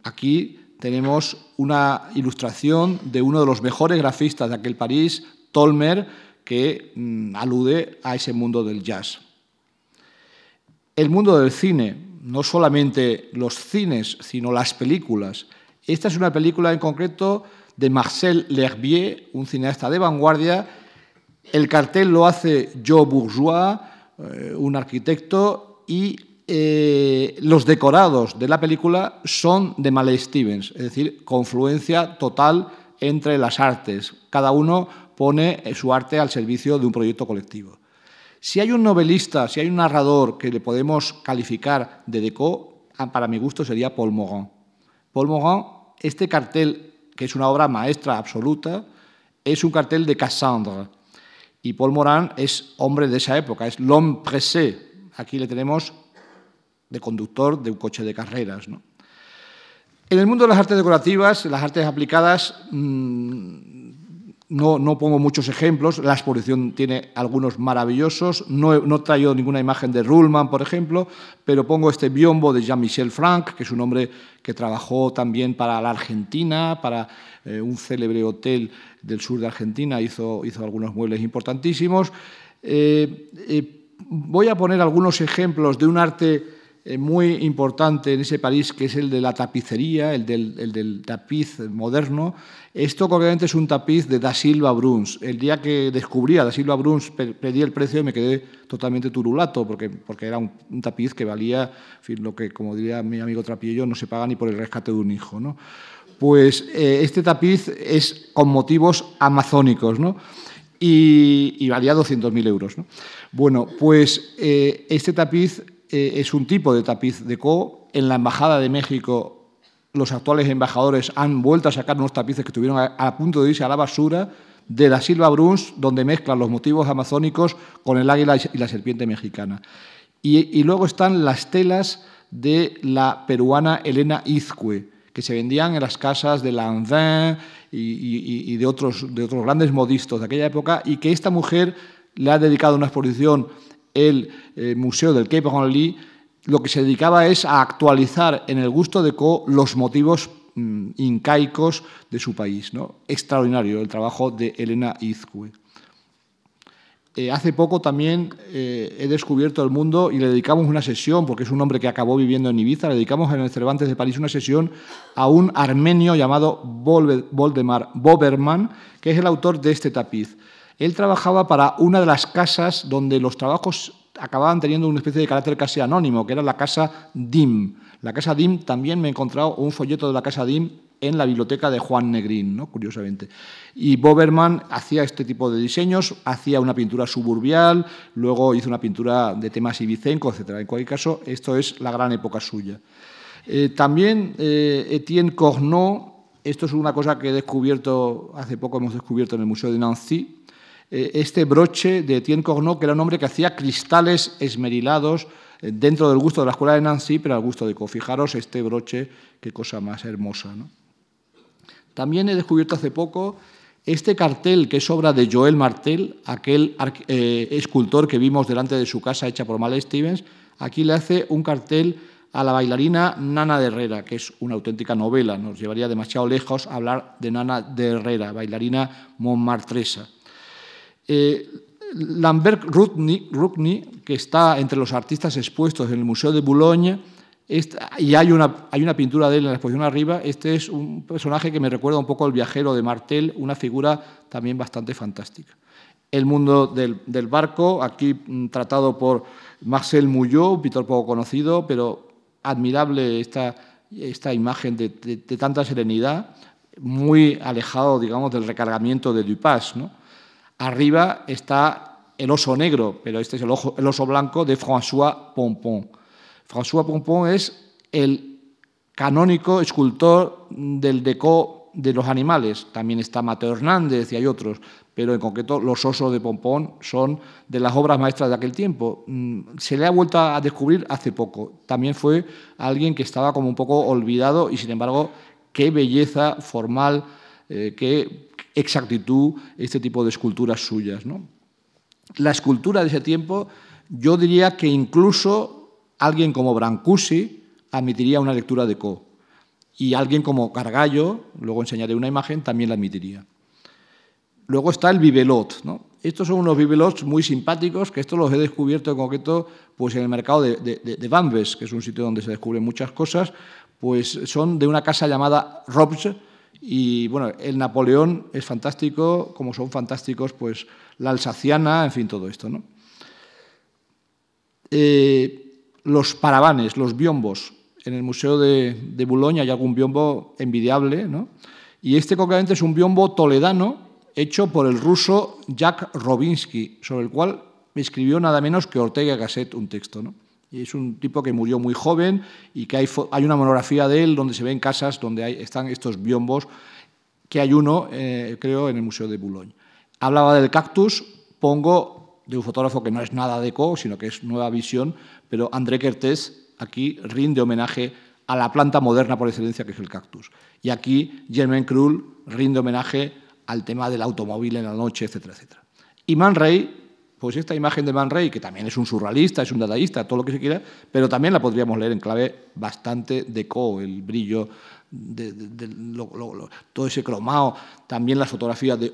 Aquí tenemos una ilustración de uno de los mejores grafistas de aquel París, Tolmer, que mm, alude a ese mundo del jazz. El mundo del cine, no solamente los cines, sino las películas, Esta es una película en concreto de Marcel L'Herbier, un cineasta de vanguardia. El cartel lo hace Joe Bourgeois, eh, un arquitecto, y eh, los decorados de la película son de Malay Stevens, es decir, confluencia total entre las artes. Cada uno pone su arte al servicio de un proyecto colectivo. Si hay un novelista, si hay un narrador que le podemos calificar de deco, ah, para mi gusto sería Paul Morand. Paul Morand, este cartel, que es una obra maestra absoluta, es un cartel de Cassandre. Y Paul Morand es hombre de esa época, es l'homme pressé. Aquí le tenemos de conductor de un coche de carreras. En el mundo de las artes decorativas, las artes aplicadas, mm, no, pongo muchos ejemplos, la exposición tiene algunos maravillosos, no, he, traído ninguna imagen de Ruhlmann, por ejemplo, pero pongo este biombo de Jean-Michel Franck, que es un hombre que trabajó también para la Argentina, para eh, un célebre hotel del sur de Argentina, hizo, hizo algunos muebles importantísimos. Eh, eh, voy a poner algunos ejemplos de un arte muy importante en ese París, que es el de la tapicería, el del, tapiz moderno. Esto concretamente es un tapiz de Da Silva Bruns. El día que descubrí a Da Silva Bruns, pedí el precio y me quedé totalmente turulato, porque, porque era un, tapiz que valía, lo que, como diría mi amigo Trapillo, no se paga ni por el rescate de un hijo. ¿no? Pues eh, este tapiz es con motivos amazónicos, ¿no? Y, valía 200.000 euros. ¿no? Bueno, pues eh, este tapiz eh, es un tipo de tapiz de co. En la Embajada de México, los actuales embajadores han vuelto a sacar unos tapices que estuvieron a, punto de irse a la basura de la Silva Bruns, donde mezclan los motivos amazónicos con el águila y la serpiente mexicana. Y, luego están las telas de la peruana Elena Izcue, que se vendían en las casas de Lanvin y, y, de, otros, de otros grandes modistos de aquella época, y que esta mujer le ha dedicado una exposición el eh, Museo del Cape Henry, lo que se dedicaba es a actualizar en el gusto de Co los motivos mm, incaicos de su país. ¿no? Extraordinario el trabajo de Elena Izcue. Eh, hace poco también eh, he descubierto el mundo y le dedicamos una sesión, porque es un hombre que acabó viviendo en Ibiza, le dedicamos en el Cervantes de París una sesión a un armenio llamado Voldemar Boberman, que es el autor de este tapiz. Él trabajaba para una de las casas donde los trabajos acababan teniendo una especie de carácter casi anónimo, que era la casa DIM. La casa DIM también me he encontrado un folleto de la casa DIM en la biblioteca de Juan Negrín, ¿no? curiosamente. Y Boberman hacía este tipo de diseños, hacía una pintura suburbial, luego hizo una pintura de temas ibicencos, etc. En cualquier caso, esto es la gran época suya. Eh, también eh, Etienne Cornot, esto es una cosa que he descubierto, hace poco hemos descubierto en el Museo de Nancy, eh, este broche de Etienne Cornot, que era un hombre que hacía cristales esmerilados eh, dentro del gusto de la escuela de Nancy, pero al gusto de Co. Fijaros este broche, qué cosa más hermosa. También he descubierto hace poco este cartel que es obra de Joel Martel, aquel eh, escultor que vimos delante de su casa hecha por Malay Stevens. Aquí le hace un cartel a la bailarina Nana de Herrera, que es una auténtica novela. Nos llevaría demasiado lejos hablar de Nana de Herrera, bailarina montmartresa. Eh, Lambert Rukny, que está entre los artistas expuestos en el Museo de Boulogne, y hay una, pintura de él en la exposición arriba, este es un personaje que me recuerda un poco al viajero de Martel, una figura también bastante fantástica. El mundo del, barco, aquí mm, tratado por Marcel Mouillot, un pintor poco conocido, pero admirable esta, imagen de, tanta serenidad, muy alejado, digamos, del recargamiento de Dupas, ¿no? Arriba está el oso negro, pero este es el, oso blanco de François Pompon. François Pompon es el canónico escultor del deco de los animales. También está Mateo Hernández y hay otros, pero en concreto los osos de Pompón son de las obras maestras de aquel tiempo. Mm, se le ha vuelto a descubrir hace poco. También fue alguien que estaba como un poco olvidado y sin embargo qué belleza formal, eh, qué exactitud este tipo de esculturas suyas. ¿no? La escultura de ese tiempo, yo diría que incluso alguien como Brancusi admitiría una lectura de Co. Y alguien como Cargallo, luego enseñaré una imagen, también la admitiría. Luego está el bibelot. ¿no? Estos son unos bibelots muy simpáticos, que estos los he descubierto en concreto pues, en el mercado de, de, que es un sitio donde se descubren muchas cosas, pues son de una casa llamada Robs y bueno, el Napoleón es fantástico, como son fantásticos pues la Alsaciana, en fin, todo esto, ¿no? Eh, los paravanes, los biombos. En el Museo de, de Boulogne hay algún biombo envidiable, ¿no? Y este concretamente es un biombo toledano hecho por el ruso Jack Robinsky, sobre el cual escribió nada menos que Ortega Gasset un texto. ¿no? Es un tipo que murió muy joven y que hay, hay una monografía de él donde se ven casas donde están estos biombos, que hay uno, eh, creo, en el Museo de Boulogne. Hablaba del cactus, pongo de un fotógrafo que no es nada de co, sino que es nueva visión, pero André Kertész aquí rinde homenaje a la planta moderna por excelencia que es el cactus. Y aquí Germain Krull rinde homenaje al tema del automóvil en la noche, etcétera, etcétera. Y Man Ray, pues esta imagen de Man Ray, que también es un surrealista, es un dadaísta, todo lo que se quiera, pero también la podríamos leer en clave bastante deco, el brillo, de, todo ese cromado, también las fotografías de,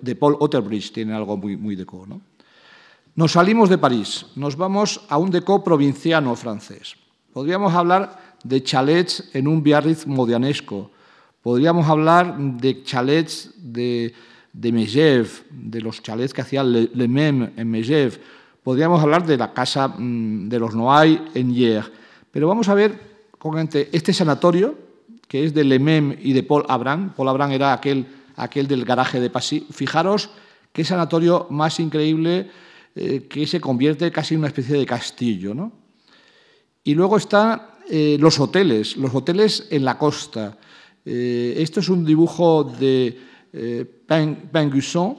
de Paul Otterbridge tienen algo muy, muy deco. ¿no? Nos salimos de París, nos vamos a un deco provinciano francés. Podríamos hablar de chalets en un Biarritz modianesco, Podríamos hablar de chalets de, de de los chalets que hacía Le, Mem en Megève. Podríamos hablar de la casa mm, de los Noailles en Hier. Pero vamos a ver este sanatorio, que es de Le Mem y de Paul Abraham. Paul Abraham era aquel, aquel del garaje de Passy. Fijaros qué sanatorio más increíble eh, que se convierte casi en una especie de castillo. ¿no? Y luego están eh, los hoteles, los hoteles en la costa. Eh, esto es un dibujo de Pengusson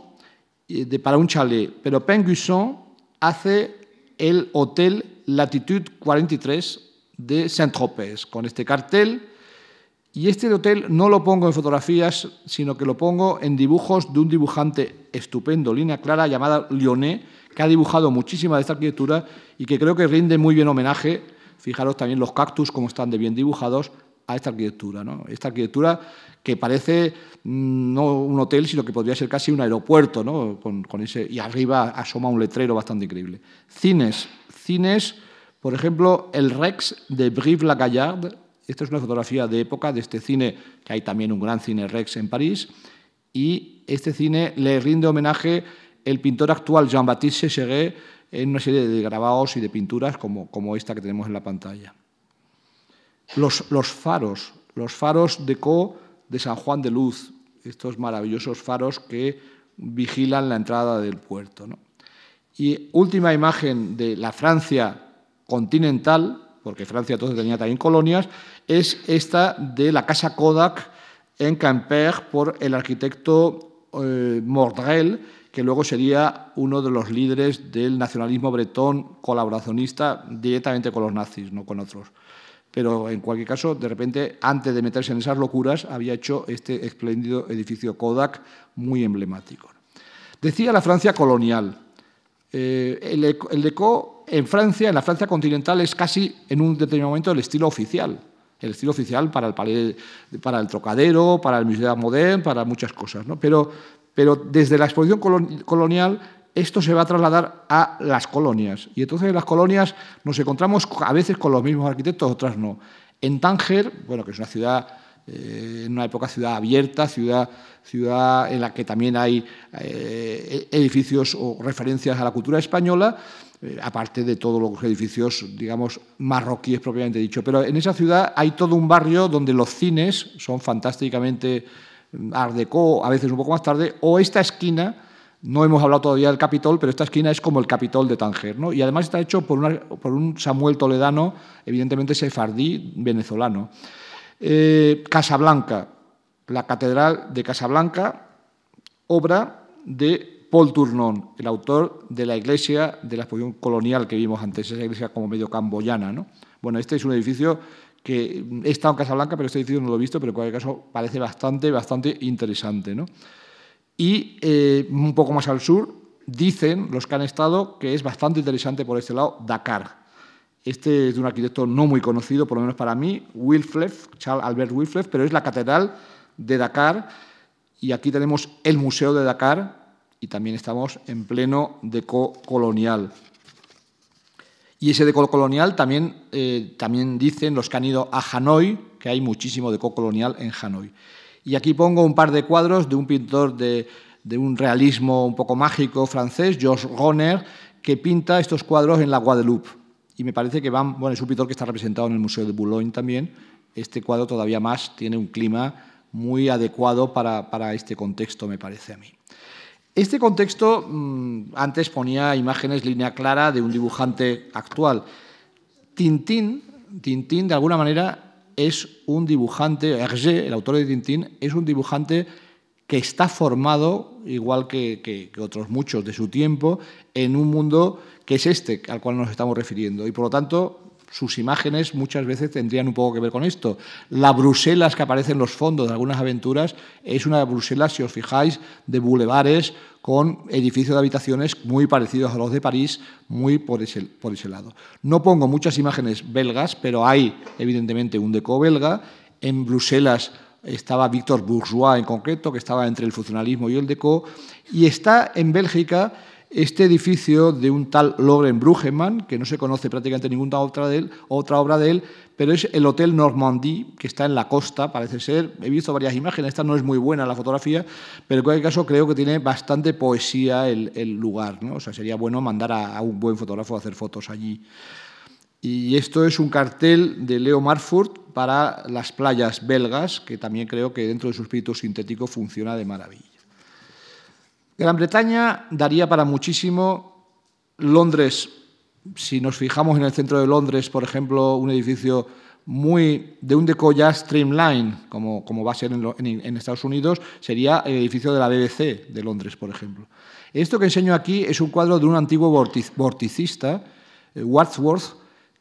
de, para un chalet, pero Pengusson hace el Hotel Latitude 43 de Saint-Tropez, con este cartel. Y este hotel no lo pongo en fotografías, sino que lo pongo en dibujos de un dibujante estupendo, línea clara, llamada Lyonnais, que ha dibujado muchísima de esta arquitectura y que creo que rinde muy bien homenaje. Fijaros también los cactus, como están de bien dibujados, a esta arquitectura. ¿no? Esta arquitectura que parece mm, no un hotel, sino que podría ser casi un aeropuerto, ¿no? con, ese, y arriba asoma un letrero bastante increíble. Cines, cines, por ejemplo, el Rex de Brive-la-Gaillarde. Esta es una fotografía de época de este cine, que hay también un gran cine Rex en París, y este cine le rinde homenaje el pintor actual Jean-Baptiste Séché en una serie de grabados y de pinturas como, como esta que tenemos en la pantalla. Los, faros, los faros de Co de San Juan de Luz, estos maravillosos faros que vigilan la entrada del puerto. Y última imagen de la Francia continental, porque Francia entonces tenía también colonias, es esta de la Casa Kodak en Quimper por el arquitecto eh, Mordrel, que luego sería uno de los líderes del nacionalismo bretón colaboracionista directamente con los nazis, no con otros pero en cualquier caso, de repente, antes de meterse en esas locuras, había hecho este espléndido edificio Kodak muy emblemático. Decía la Francia colonial. Eh, el, deco en Francia, en la Francia continental, es casi en un determinado momento el estilo oficial. El estilo oficial para el, palais, para el Trocadero, para el Museo Modern, para muchas cosas. ¿no? Pero, pero desde la exposición colonial esto se va a trasladar a las colonias. Y entonces en las colonias nos encontramos a veces con los mismos arquitectos, otras no. En Tánger, bueno, que es una ciudad, eh, en una época ciudad abierta, ciudad, ciudad en la que también hay eh, edificios o referencias a la cultura española, eh, aparte de todos los edificios, digamos, marroquíes propiamente dicho. Pero en esa ciudad hay todo un barrio donde los cines son fantásticamente art déco, a veces un poco más tarde, o esta esquina no hemos hablado todavía del Capitol, pero esta esquina es como el Capitol de Tánger. ¿no? Y además está hecho por, un Samuel Toledano, evidentemente sefardí, venezolano. Eh, Casablanca, la Catedral de Casablanca, obra de Paul Tournon, el autor de la iglesia de la exposición colonial que vimos antes, esa iglesia como medio camboyana. ¿no? Bueno, este es un edificio que he estado en Casablanca, pero este edificio no lo he visto, pero en cualquier caso parece bastante, bastante interesante. ¿no? Y eh, un poco más al sur, dicen los que han estado que es bastante interesante por este lado Dakar. Este es de un arquitecto no muy conocido, por lo menos para mí, Wilflef, Charles Albert Wilflef, pero es la catedral de Dakar. Y aquí tenemos el Museo de Dakar y también estamos en pleno deco colonial. Y ese deco colonial también, eh, dicen los que han ido a Hanoi, que hay muchísimo deco colonial en Hanoi. Y aquí pongo un par de cuadros de un pintor de, un realismo un poco mágico francés, Georges Ronner, que pinta estos cuadros en la Guadeloupe. Y me parece que van, bueno, es un pintor que está representado en el Museo de Boulogne también. Este cuadro todavía más tiene un clima muy adecuado para, para este contexto, me parece a mí. Este contexto, mm, antes ponía imágenes línea clara de un dibujante actual. Tintín, Tintín de alguna manera es un dibujante, Hergé, el autor de Tintín, es un dibujante que está formado, igual que, otros muchos de su tiempo, en un mundo que es este al cual nos estamos refiriendo. Y por lo tanto, sus imágenes muchas veces tendrían un poco que ver con esto. La Bruselas que aparece en los fondos de algunas aventuras es una Bruselas, si os fijáis, de bulevares con edificios de habitaciones muy parecidos a los de París, muy por ese, lado. No pongo muchas imágenes belgas, pero hay evidentemente un deco belga. En Bruselas estaba Víctor Bourgeois en concreto, que estaba entre el funcionalismo y el deco, y está en Bélgica este edificio de un tal Loren Brugemann, que no se conoce prácticamente ninguna otra, obra de él, pero es el Hotel Normandie, que está en la costa, parece ser. He visto varias imágenes, esta no es muy buena la fotografía, pero en cualquier caso creo que tiene bastante poesía el, lugar. ¿no? O sea, sería bueno mandar a, un buen fotógrafo a hacer fotos allí. Y esto es un cartel de Leo Marfurt para las playas belgas, que también creo que dentro de su espíritu sintético funciona de maravilla. Gran Bretaña daría para muchísimo. Londres, si nos fijamos en el centro de Londres, por ejemplo, un edificio muy de un deco ya streamline, como, como va a ser en, Estados Unidos, sería el edificio de la BBC de Londres, por ejemplo. Esto que enseño aquí es un cuadro de un antiguo vorticista, eh, Wadsworth,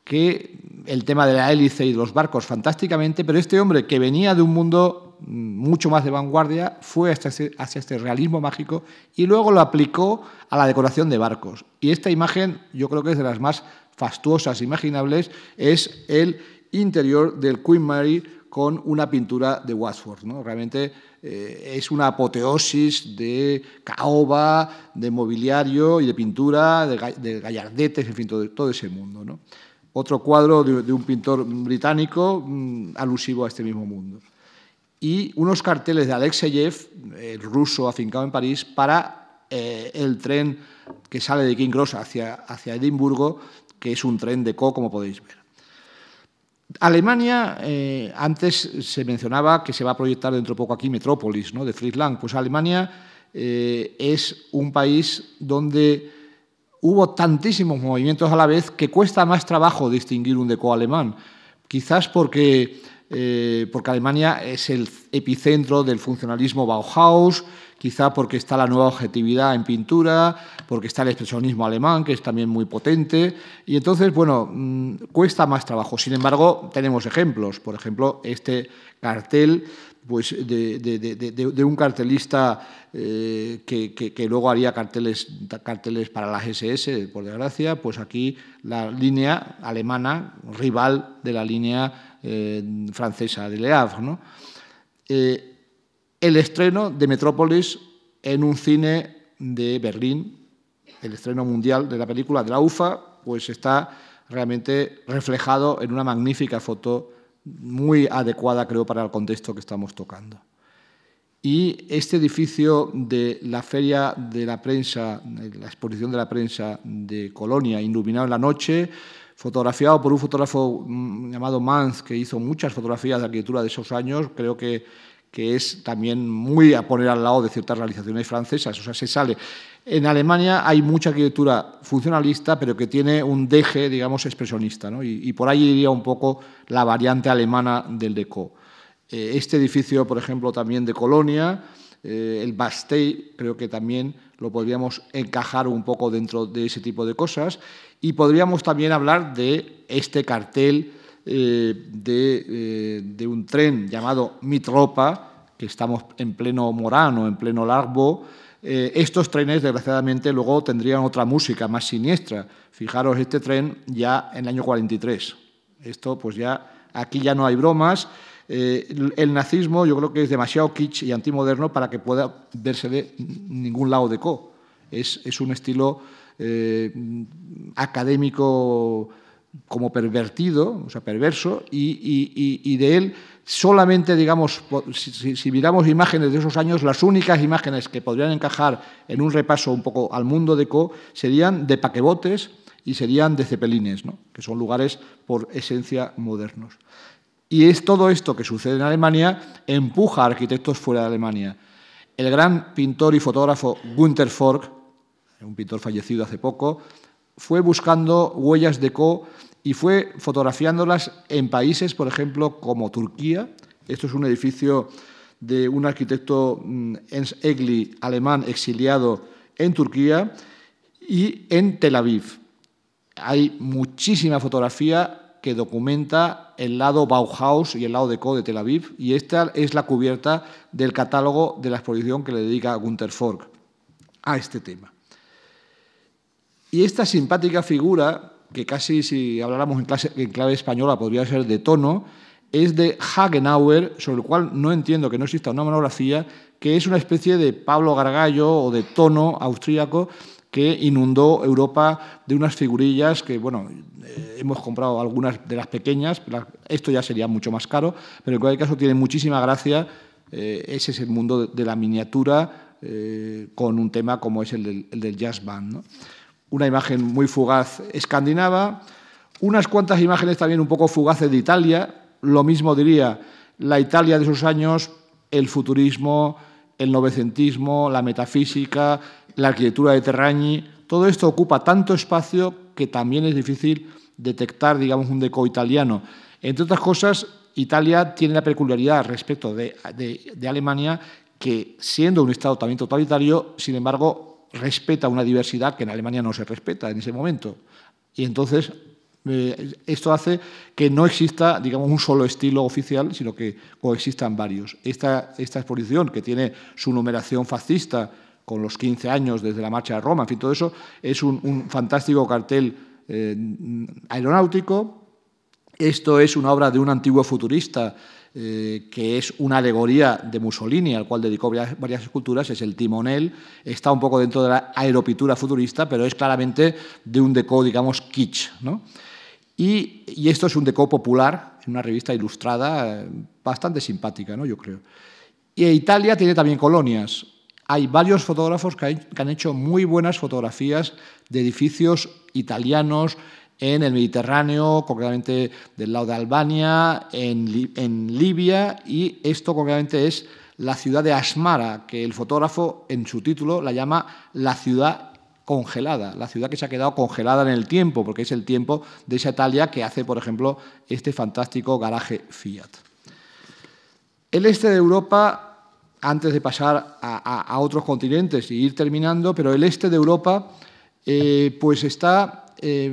que el tema de la hélice y de los barcos fantásticamente, pero este hombre que venía de un mundo mucho más de vanguardia, fue hacia este realismo mágico y luego lo aplicó a la decoración de barcos. Y esta imagen, yo creo que es de las más fastuosas imaginables, es el interior del Queen Mary con una pintura de Wadsworth. ¿no? Realmente eh, es una apoteosis de caoba, de mobiliario y de pintura, de, gallardetes, en fin, todo, todo ese mundo. Otro cuadro de, de, un pintor británico mm, alusivo a este mismo mundo y unos carteles de Alexeyev, el ruso afincado en París, para eh, el tren que sale de King Cross hacia, hacia Edimburgo, que es un tren de Co, como podéis ver. Alemania, eh, antes se mencionaba que se va a proyectar dentro de poco aquí Metrópolis, ¿no? de Friedland. Pues Alemania eh, es un país donde hubo tantísimos movimientos a la vez que cuesta más trabajo distinguir un deco alemán. Quizás porque eh, porque Alemania es el epicentro del funcionalismo Bauhaus, quizá porque está la nueva objetividad en pintura, porque está el expresionismo alemán, que es también muy potente, y entonces, bueno, mm, cuesta más trabajo. Sin embargo, tenemos ejemplos, por ejemplo, este cartel pues, de, un cartelista eh, que, luego haría carteles, carteles para las SS, por desgracia, pues aquí la línea alemana, rival de la línea francesa de Le Havre. Eh, el estreno de Metrópolis en un cine de Berlín, el estreno mundial de la película de la UFA, pues está realmente reflejado en una magnífica foto muy adecuada, creo, para el contexto que estamos tocando. Y este edificio de la Feria de la Prensa, la exposición de la prensa de Colonia, iluminado en la noche, fotografiado por un fotógrafo mm, llamado Mans, que hizo muchas fotografías de arquitectura de esos años, creo que, que es también muy a poner al lado de ciertas realizaciones francesas, o sea, se sale. En Alemania hay mucha arquitectura funcionalista, pero que tiene un deje, digamos, expresionista, ¿no? y, por ahí iría un poco la variante alemana del deco. Eh, este edificio, por ejemplo, también de Colonia, eh, el Bastei, creo que también lo podríamos encajar un poco dentro de ese tipo de cosas. Y podríamos también hablar de este cartel eh, eh, de, un tren llamado Mitropa, que estamos en pleno Morano, en pleno Largo. Eh, estos trenes, desgraciadamente, luego tendrían otra música más siniestra. Fijaros, este tren ya en el año 43. Esto, pues ya, aquí ya no hay bromas. el nazismo yo creo que es demasiado kitsch y antimoderno para que pueda verse de ningún lado de Co. Es, un estilo eh, académico como pervertido, o sea, perverso, y, de él solamente, digamos, si, miramos imágenes de esos años, las únicas imágenes que podrían encajar en un repaso un poco al mundo de Co serían de paquebotes y serían de cepelines, ¿no? que son lugares por esencia modernos. Y es todo esto que sucede en Alemania empuja a arquitectos fuera de Alemania. El gran pintor y fotógrafo Günther Fork, un pintor fallecido hace poco, fue buscando huellas de Co y fue fotografiándolas en países, por ejemplo, como Turquía. Esto es un edificio de un arquitecto mm, Ernst Egli, alemán exiliado en Turquía, y en Tel Aviv. Hay muchísima fotografía que documenta el lado Bauhaus y el lado deco de Tel Aviv, y esta es la cubierta del catálogo de la exposición que le dedica Gunther Fork a este tema. Y esta simpática figura que casi si habláramos en, clave española podría ser de tono, es de Hagenauer, sobre el cual no entiendo que no exista una monografía, que es una especie de Pablo Gargallo o de tono austríaco que inundó Europa de unas figurillas que, bueno, eh, hemos comprado algunas de las pequeñas, esto ya sería mucho más caro, pero en cualquier caso tiene muchísima gracia, eh, ese es el mundo de, la miniatura eh, con un tema como es el del, el del jazz band. ¿no? Una imagen muy fugaz escandinava, unas cuantas imágenes también un poco fugaces de Italia, lo mismo diría la Italia de esos años, el futurismo, el novecentismo, la metafísica, la arquitectura de Terragni, todo esto ocupa tanto espacio que también es difícil detectar, digamos, un deco italiano. Entre otras cosas, Italia tiene la peculiaridad respecto de, de Alemania que, siendo un Estado también totalitario, sin embargo, respeta una diversidad que en Alemania no se respeta en ese momento. Y entonces eh, esto hace que no exista, digamos, un solo estilo oficial, sino que coexistan varios. Esta, esta exposición, que tiene su numeración fascista con los 15 años desde la marcha de Roma, en fin, todo eso es un, fantástico cartel eh, aeronáutico. Esto es una obra de un antiguo futurista eh, que es una alegoría de Mussolini, al cual dedicó varias, esculturas, es el timonel. Está un poco dentro de la aeropintura futurista, pero es claramente de un deco, digamos, kitsch. Y, esto es un deco popular, en una revista ilustrada bastante simpática, ¿no? yo creo. Y Italia tiene también colonias. Hay varios fotógrafos que han hecho muy buenas fotografías de edificios italianos, en el Mediterráneo, concretamente del lado de Albania, en, Libia, y esto concretamente es la ciudad de Asmara, que el fotógrafo en su título la llama la ciudad congelada, la ciudad que se ha quedado congelada en el tiempo, porque es el tiempo de esa Italia que hace, por ejemplo, este fantástico garaje Fiat. El este de Europa, antes de pasar a, otros continentes y ir terminando, pero el este de Europa eh, pues está eh,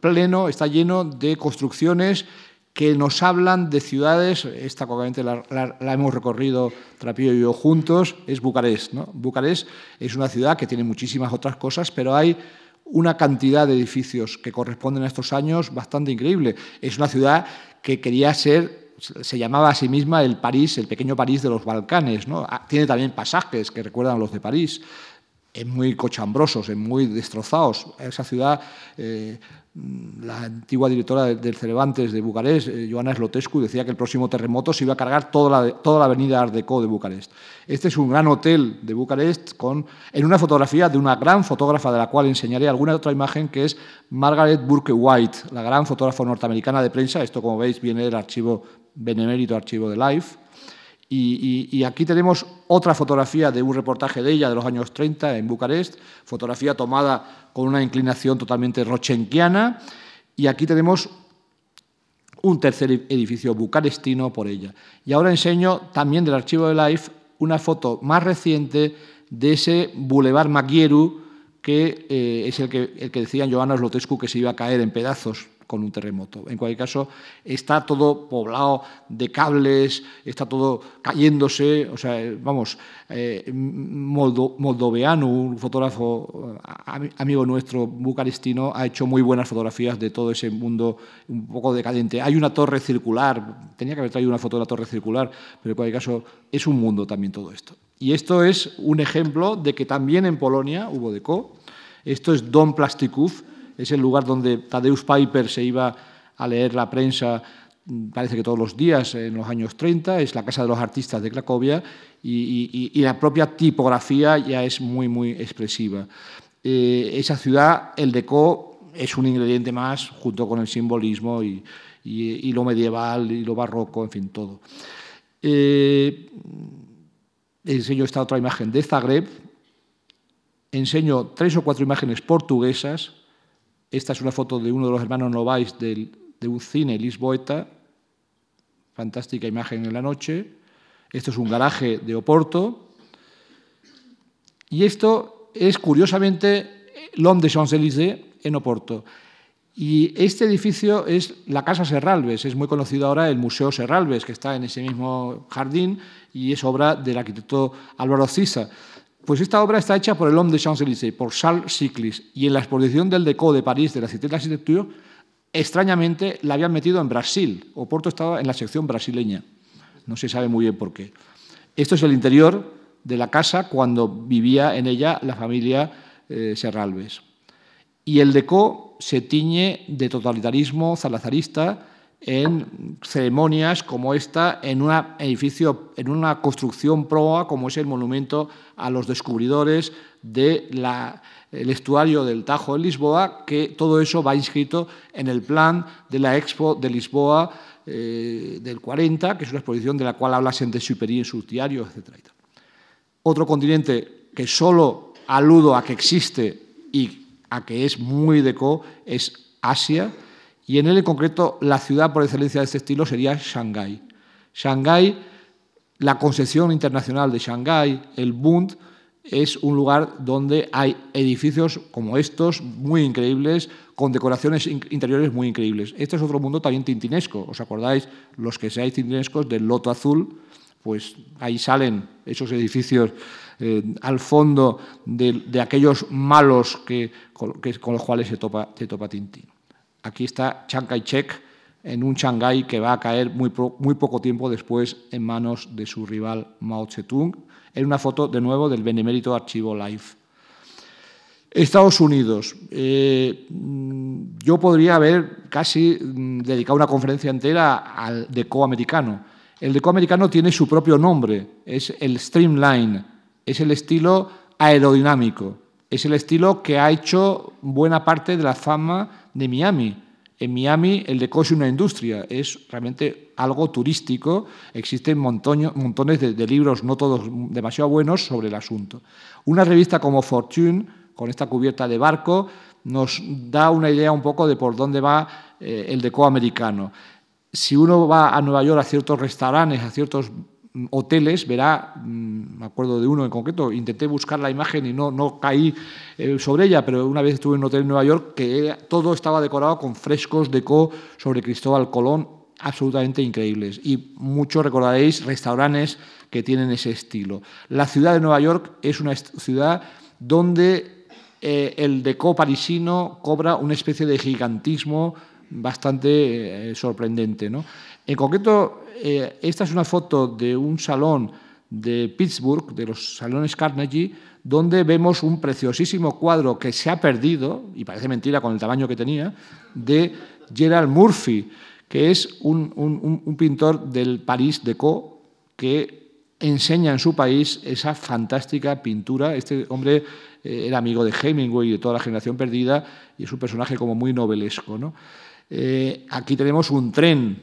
pleno, está lleno de construcciones que nos hablan de ciudades, esta obviamente la, hemos recorrido Trapillo y yo juntos, es Bucarest. Bucarest es una ciudad que tiene muchísimas otras cosas, pero hay una cantidad de edificios que corresponden a estos años bastante increíble. Es una ciudad que quería ser, se llamaba a sí misma el París, el pequeño París de los Balcanes. ¿no? Ah, tiene también pasajes que recuerdan a los de París en muy cochambrosos, en muy destrozados. Esa ciudad, eh, la antigua directora del Cervantes de Bucarest, eh, Joana Slotescu, decía que el próximo terremoto se iba a cargar toda la, toda la avenida Art Deco de Bucarest. Este es un gran hotel de Bucarest con, en una fotografía de una gran fotógrafa de la cual enseñaré alguna otra imagen, que es Margaret Burke White, la gran fotógrafa norteamericana de prensa. Esto, como veis, viene del archivo benemérito archivo de Life y, aquí tenemos otra fotografía de un reportaje de ella de los años 30 en Bucarest, fotografía tomada con una inclinación totalmente rochenquiana. Y aquí tenemos un tercer edificio bucarestino por ella. Y ahora enseño también del archivo de Life una foto más reciente de ese Boulevard Maguieru, que eh, es el que, el que decían Joana Slotescu que se iba a caer en pedazos con un terremoto. En cualquier caso, está todo poblado de cables, está todo cayéndose, o sea, vamos, eh, moldoveano, un fotógrafo amigo nuestro bucarestino, ha hecho muy buenas fotografías de todo ese mundo un poco decadente. Hay una torre circular, tenía que haber traído una foto de la torre circular, pero en cualquier caso es un mundo también todo esto. Y esto es un ejemplo de que también en Polonia hubo deco. Esto es Dom Plastików, es el lugar donde Tadeusz Piper se iba a leer la prensa parece que todos los días en los años 30, es la Casa de los Artistas de Cracovia y, la propia tipografía ya es muy, muy expresiva. Eh, esa ciudad, el deco, es un ingrediente más junto con el simbolismo y, lo medieval y lo barroco, en fin, todo. Eh, enseño esta otra imagen de Zagreb, enseño tres o cuatro imágenes portuguesas. Esta es una foto de uno de los hermanos Novais del, de un cine lisboeta, fantástica imagen en la noche. Esto es un garaje de Oporto. Y esto es curiosamente l'Homme de Champs-Élysées en Oporto. Y este edificio es la Casa Serralves, es muy conocido ahora el Museo Serralves, que está en ese mismo jardín y es obra del arquitecto Álvaro Cisa. Pues esta obra está hecha por el Homme de Champs-Élysées, por Charles Siclis, y en la exposición del Deco de París de la Cité de l'Architecture extrañamente la habían metido en Brasil. Oporto estaba en la sección brasileña. No se sabe muy bien por qué. Esto es el interior de la casa cuando vivía en ella la familia eh, Serralves. Y el deco se tiñe de totalitarismo salazarista en ceremonias como esta, en un edificio, en una construcción proa como es el monumento a los descubridores del estuario del Tajo de Lisboa, que todo eso va inscrito en el plan de la Expo de Lisboa eh, del 40, que es una exposición de la cual habla Saint-Exupéry en sus diarios, etc. Otro continente que solo aludo a que existe y a que es muy deco es Asia, y en él en concreto la ciudad por excelencia de este estilo sería Shanghái. Shanghái, la concepción internacional de Shanghái, el Bund, es un lugar donde hay edificios como estos, muy increíbles, con decoraciones interiores muy increíbles. Este es otro mundo también tintinesco. ¿Os acordáis, los que seáis tintinescos, del Loto Azul? Pues ahí salen esos edificios eh, al fondo de, aquellos malos que, con, los cuales se topa, se topa Tintín. Aquí está Chiang Kai-shek en un Shanghái que va a caer muy, poco tiempo después en manos de su rival Mao Zedong, en una foto de nuevo del benemérito archivo Life. Estados Unidos. Eh, yo podría haber casi mm, dedicado una conferencia entera al deco americano. El deco americano tiene su propio nombre, es el Streamline, es el estilo aerodinámico, es el estilo que ha hecho buena parte de la fama de Miami. En Miami el deco es una industria, es realmente algo turístico. Existen montones de, libros, no todos demasiado buenos, sobre el asunto. Una revista como Fortune, con esta cubierta de barco, nos da una idea un poco de por dónde va eh, el deco americano. Si uno va a Nueva York a ciertos restaurantes, a ciertos hoteles, verá, mm, me acuerdo de uno en concreto, intenté buscar la imagen y no, no caí eh, sobre ella, pero una vez estuve en un hotel en Nueva York que todo estaba decorado con frescos de co sobre Cristóbal Colón absolutamente increíbles. Y muchos recordaréis restaurantes que tienen ese estilo. La ciudad de Nueva York es una ciudad donde eh, el deco parisino cobra una especie de gigantismo bastante eh, sorprendente. ¿no? En concreto, eh, esta es una foto de un salón de Pittsburgh, de los salones Carnegie, donde vemos un preciosísimo cuadro que se ha perdido, y parece mentira con el tamaño que tenía, de Gerald Murphy, que es un, pintor del París Deco que enseña en su país esa fantástica pintura. Este hombre eh, era amigo de Hemingway y de toda la generación perdida y es un personaje como muy novelesco. ¿no? Eh, aquí tenemos un tren,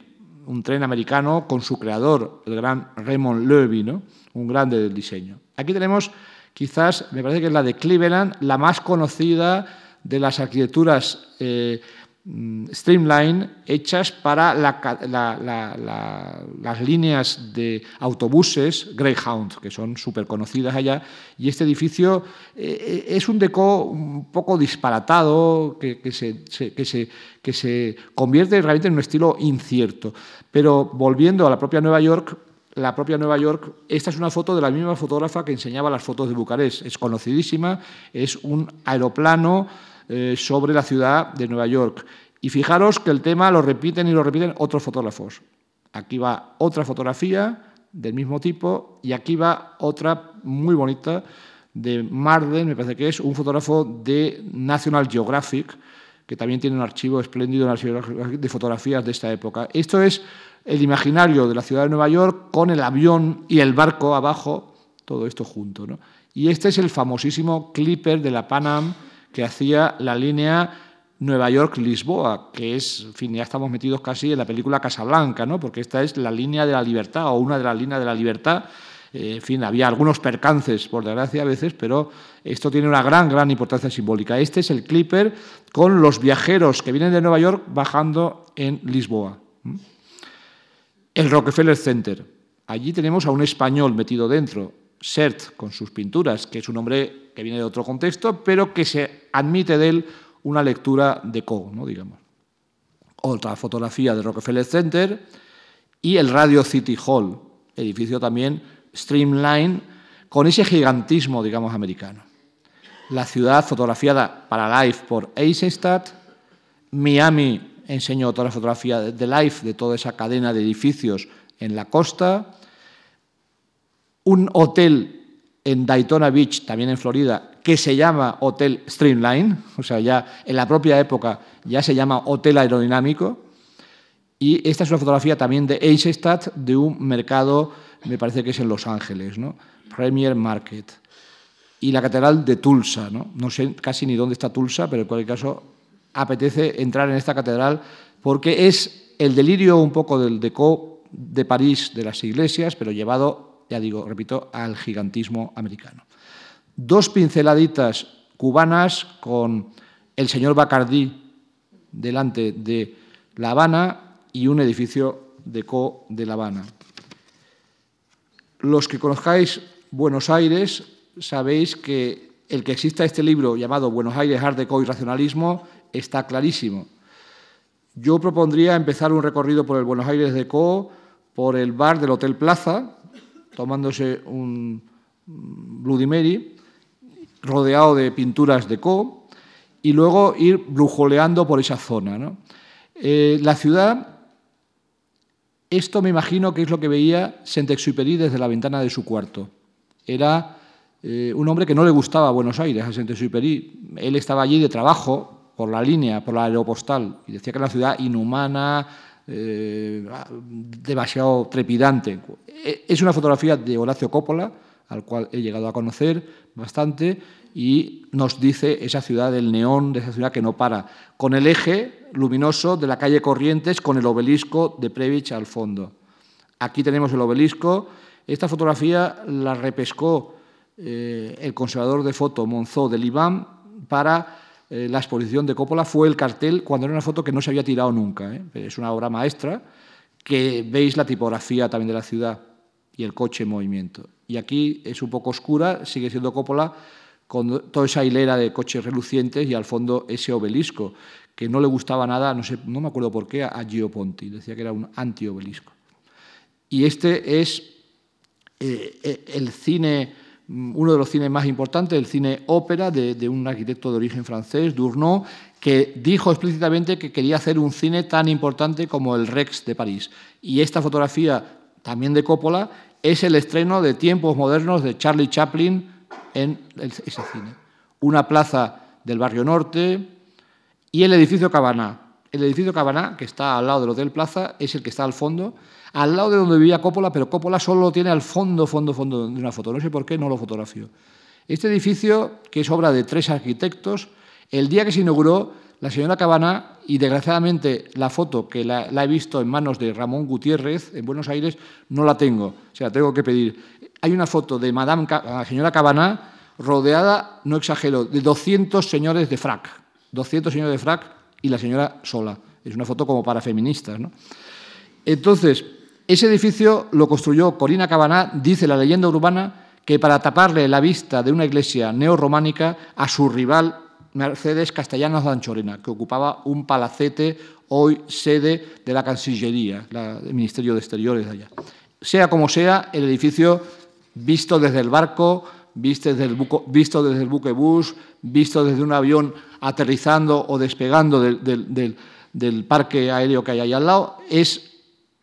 un tren americano con su creador, el gran Raymond Levy, ¿no? un grande del diseño. Aquí tenemos quizás, me parece que es la de Cleveland, la más conocida de las arquitecturas eh, Mm, streamline hechas para las líneas de autobuses Greyhound, que son súper conocidas allá, y este edificio eh, es un deco un poco disparatado, que, se, que, se, que se convierte realmente en un estilo incierto. Pero volviendo a la propia Nueva York, la propia Nueva York, esta es una foto de la misma fotógrafa que enseñaba las fotos de Bucarest, es conocidísima, es un aeroplano eh, sobre la ciudad de Nueva York. Y fijaros que el tema lo repiten y lo repiten otros fotógrafos. Aquí va otra fotografía del mismo tipo, y aquí va otra muy bonita de Marden, me parece que es un fotógrafo de National Geographic, que también tiene un archivo espléndido de fotografías de esta época. Esto es el imaginario de la ciudad de Nueva York con el avión y el barco abajo, todo esto junto. Y este es el famosísimo clipper de la Panam que hacía la línea Nueva York-Lisboa, que es, en fin, ya estamos metidos casi en la película Casablanca, ¿no? porque esta es la línea de la libertad o una de las líneas de la libertad. Eh, en fin, había algunos percances, por desgracia, a veces, pero esto tiene una gran, gran importancia simbólica. Este es el clipper con los viajeros que vienen de Nueva York bajando en Lisboa. El Rockefeller Center. Allí tenemos a un español metido dentro, Sert, con sus pinturas, que es un hombre que viene de otro contexto, pero que se admite de él una lectura de Coe, ¿no? digamos. Otra fotografía del Rockefeller Center y el Radio City Hall, edificio también streamline, con ese gigantismo, digamos, americano. La ciudad fotografiada para Life por Eisenstadt, Miami enseñó toda la fotografía de Life de toda esa cadena de edificios en la costa, un hotel en Daytona Beach, también en Florida, que se llama Hotel Streamline, o sea, ya en la propia época ya se llama Hotel Aerodinámico. Y esta es una fotografía también de Eisenstadt, de un mercado, me parece que es en Los Ángeles, ¿no? Premier Market. Y la catedral de Tulsa, ¿no? No sé casi ni dónde está Tulsa, pero en cualquier caso apetece entrar en esta catedral porque es el delirio un poco del deco de París de las iglesias, pero llevado, ya digo, repito, al gigantismo americano dos pinceladitas cubanas con el señor Bacardí delante de La Habana y un edificio de Co de La Habana. Los que conozcáis Buenos Aires sabéis que el que exista este libro llamado Buenos Aires, Art Deco y Racionalismo está clarísimo. Yo propondría empezar un recorrido por el Buenos Aires Deco, por el bar del Hotel Plaza, tomándose un Bloody Mary, rodeado de pinturas de Co, y luego ir brujoleando por esa zona. Eh, la ciudad, esto me imagino que es lo que veía Saint-Exupéry desde la ventana de su cuarto. Era eh, un hombre que no le gustaba Buenos Aires, a Saint-Exupéry. Él estaba allí de trabajo por la línea, por la aeropostal, y decía que era una ciudad inhumana, eh, demasiado trepidante. Es una fotografía de Horacio Coppola, al cual he llegado a conocer bastante, y nos dice esa ciudad del neón, de esa ciudad que no para, con el eje luminoso de la calle Corrientes, con el obelisco de Previch al fondo. Aquí tenemos el obelisco. Esta fotografía la repescó eh, el conservador de foto Monzó de Libán para eh, la exposición de Coppola. Fue el cartel cuando era una foto que no se había tirado nunca. ¿eh? Es una obra maestra que veis la tipografía también de la ciudad y el coche en movimiento. Y aquí es un poco oscura, sigue siendo Coppola, con toda esa hilera de coches relucientes y al fondo ese obelisco, que no le gustaba nada, no, sé, no me acuerdo por qué, a Gio Ponti, decía que era un anti-obelisco. Y este es eh, eh, el cine, uno de los cines más importantes, el cine ópera de, de un arquitecto de origen francés, Dournot, que dijo explícitamente que quería hacer un cine tan importante como el Rex de París. Y esta fotografía, también de Coppola, es el estreno de Tiempos Modernos de Charlie Chaplin, en ese cine. Una plaza del barrio norte y el edificio Cabana. El edificio Cabana, que está al lado del Hotel Plaza, es el que está al fondo, al lado de donde vivía Coppola, pero Coppola solo lo tiene al fondo, fondo, fondo de una foto. No sé por qué no lo fotografió. Este edificio, que es obra de tres arquitectos, el día que se inauguró, la señora Cabana, y desgraciadamente la foto que la, he visto en manos de Ramón Gutiérrez en Buenos Aires, no la tengo, o sea, tengo que pedir hay una foto de Madame, la señora Cabana rodeada, no exagero, de 200 señores de frac. 200 señores de frac y la señora sola. Es una foto como para feministas. ¿no? Entonces, ese edificio lo construyó Corina Cabaná, dice la leyenda urbana, que para taparle la vista de una iglesia neorrománica a su rival Mercedes Castellanos de Anchorena, que ocupaba un palacete hoy sede de la Cancillería, el Ministerio de Exteriores de allá. Sea como sea, el edificio visto desde el barco, visto desde el, visto buque bus, visto desde un avión aterrizando o despegando del, parque aéreo que hay ahí al lado, es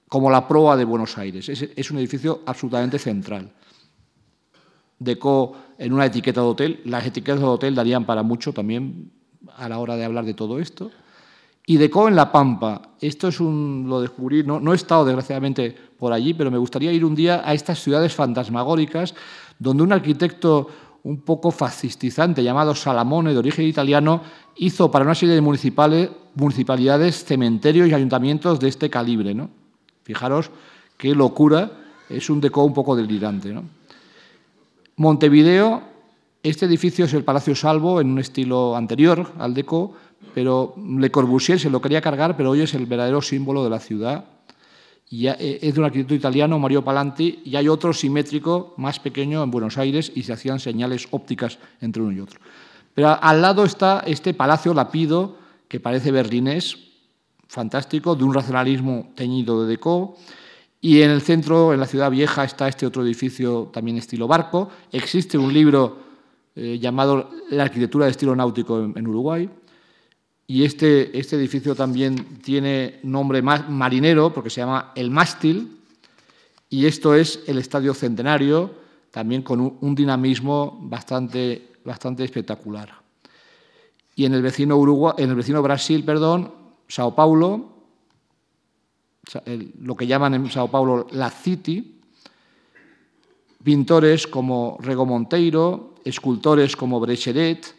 como la proa de Buenos Aires. Es, un edificio absolutamente central. Deco en una etiqueta de hotel. Las etiquetas de hotel darían para mucho también a la hora de hablar de todo esto. Y Deco en La Pampa. Esto es un, lo descubrí, no, no he estado desgraciadamente por allí, pero me gustaría ir un día a estas ciudades fantasmagóricas donde un arquitecto un poco fascistizante llamado Salamone, de origen italiano, hizo para una serie de municipales, municipalidades cementerios y ayuntamientos de este calibre. ¿no? Fijaros qué locura, es un deco un poco delirante. ¿no? Montevideo, este edificio es el Palacio Salvo en un estilo anterior al deco, pero Le Corbusier se lo quería cargar, pero hoy es el verdadero símbolo de la ciudad. Y eh, es de un arquitecto italiano, Mario Palanti, y hay otro simétrico, más pequeño, en Buenos Aires, y se hacían señales ópticas entre uno y otro. Pero al lado está este Palacio Lapido, que parece berlinés, fantástico, de un racionalismo teñido de deco. Y en el centro, en la ciudad vieja, está este otro edificio también estilo barco. Existe un libro eh, llamado La arquitectura de estilo náutico en, Uruguay. Y este, este, edificio también tiene nombre marinero porque se llama El Mástil. Y esto es el Estadio Centenario, también con un dinamismo bastante bastante espectacular. Y en el vecino, Uruguay, en el vecino Brasil, perdón, Sao Paulo, lo que llaman en Sao Paulo la City, pintores como Rego Monteiro, escultores como Brecheret,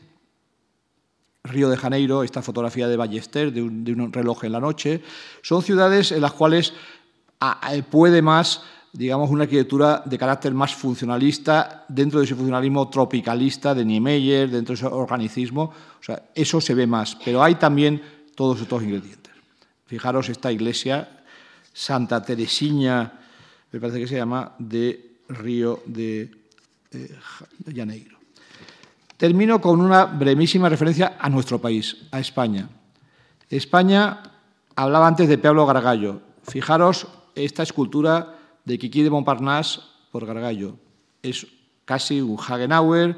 Río de Janeiro, esta fotografía de Ballester, de un, de reloj en la noche, son ciudades en las cuales puede más digamos, una arquitectura de carácter más funcionalista dentro de ese funcionalismo tropicalista de Niemeyer, dentro de ese organicismo. O sea, eso se ve más, pero hay también todos estos ingredientes. Fijaros esta iglesia, Santa Teresina, me parece que se llama, de Río de, eh, Janeiro. Termino con una brevísima referencia a nuestro país, a España. España, hablaba antes de Pablo Gargallo. Fijaros esta escultura de Kiki de Montparnasse por Gargallo. Es casi un Hagenauer,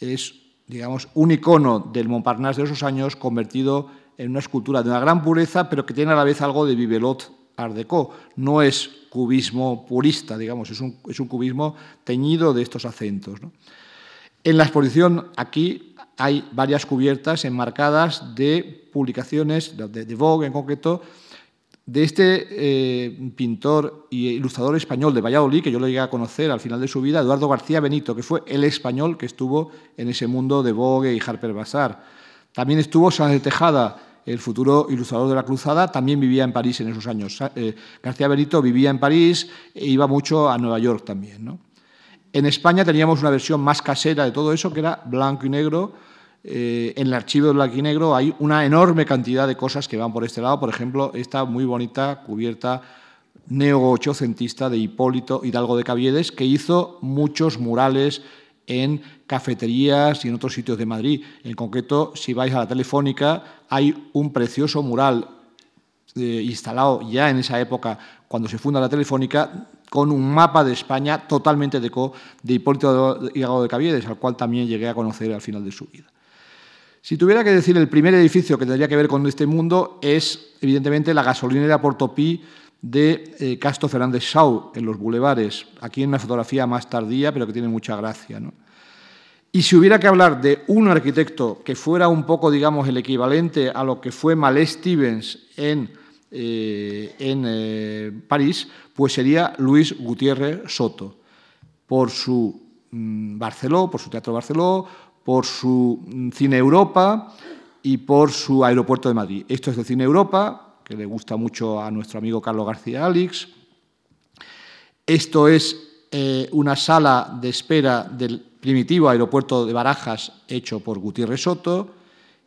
es, digamos, un icono del Montparnasse de esos años convertido en una escultura de una gran pureza, pero que tiene a la vez algo de Vivelot Art Deco. No es cubismo purista, digamos, es un, es un cubismo teñido de estos acentos. En la exposición aquí hay varias cubiertas enmarcadas de publicaciones, de, Vogue en concreto, de este eh, pintor y ilustrador español de Valladolid, que yo lo llegué a conocer al final de su vida, Eduardo García Benito, que fue el español que estuvo en ese mundo de Vogue y Harper Bazaar. También estuvo Sánchez de Tejada, el futuro ilustrador de la Cruzada, también vivía en París en esos años. Eh, García Benito vivía en París e iba mucho a Nueva York también. En España teníamos una versión más casera de todo eso, que era blanco y negro, eh, en el archivo de blanco y negro hay una enorme cantidad de cosas que van por este lado. Por ejemplo, esta muy bonita cubierta neo-ochocentista de Hipólito Hidalgo de Caviedes, que hizo muchos murales en cafeterías y en otros sitios de Madrid. En concreto, si vais a la Telefónica, hay un precioso mural eh, instalado ya en esa época, cuando se funda la Telefónica, con un mapa de España totalmente de, de Hipólito Hidalgo de Caviedes, al cual también llegué a conocer al final de su vida. Si tuviera que decir el primer edificio que tendría que ver con este mundo es, evidentemente, la gasolinera Portopí de eh, Casto Fernández Shaw, en los bulevares, aquí en una fotografía más tardía, pero que tiene mucha gracia. Y si hubiera que hablar de un arquitecto que fuera un poco, digamos, el equivalente a lo que fue Malé Stevens en, eh, en eh, París, pues sería Luis Gutiérrez Soto, por su mm, Barceló, por su Teatro Barceló, por su mm, Cine Europa y por su Aeropuerto de Madrid. Esto es el Cine Europa, que le gusta mucho a nuestro amigo Carlos García Alix. Esto es eh, una sala de espera del primitivo aeropuerto de Barajas hecho por Gutiérrez Soto.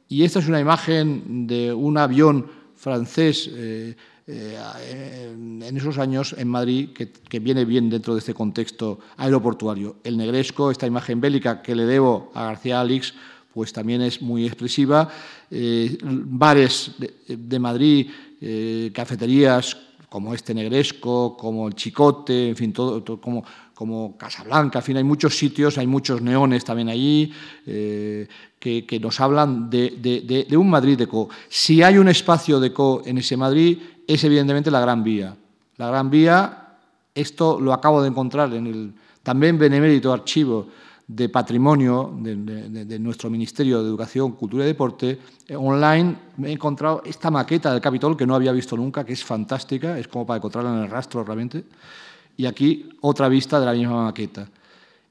Y esta es una imagen de un avión francés eh, eh, en esos años en Madrid que, viene bien dentro de este contexto aeroportuario. El negresco, esta imagen bélica que le debo a García Alix, pues también es muy expresiva. Eh, bares de, Madrid, eh, cafeterías como este negresco, como el Chicote, en fin, todo, como, como Casablanca, en fin, hay muchos sitios, hay muchos neones también allí que, nos hablan de, de, un Madrid de co. Si hay un espacio de co en ese Madrid, es evidentemente la Gran Vía. la Gran Vía. Esto lo acabo de encontrar en el también benemérito archivo de patrimonio de, nuestro Ministerio de Educación, Cultura y Deporte, eh, online me he encontrado esta maqueta del Capitol que no había visto nunca, que es fantástica, es como para encontrarla en el rastro realmente, y aquí otra vista de la misma maqueta.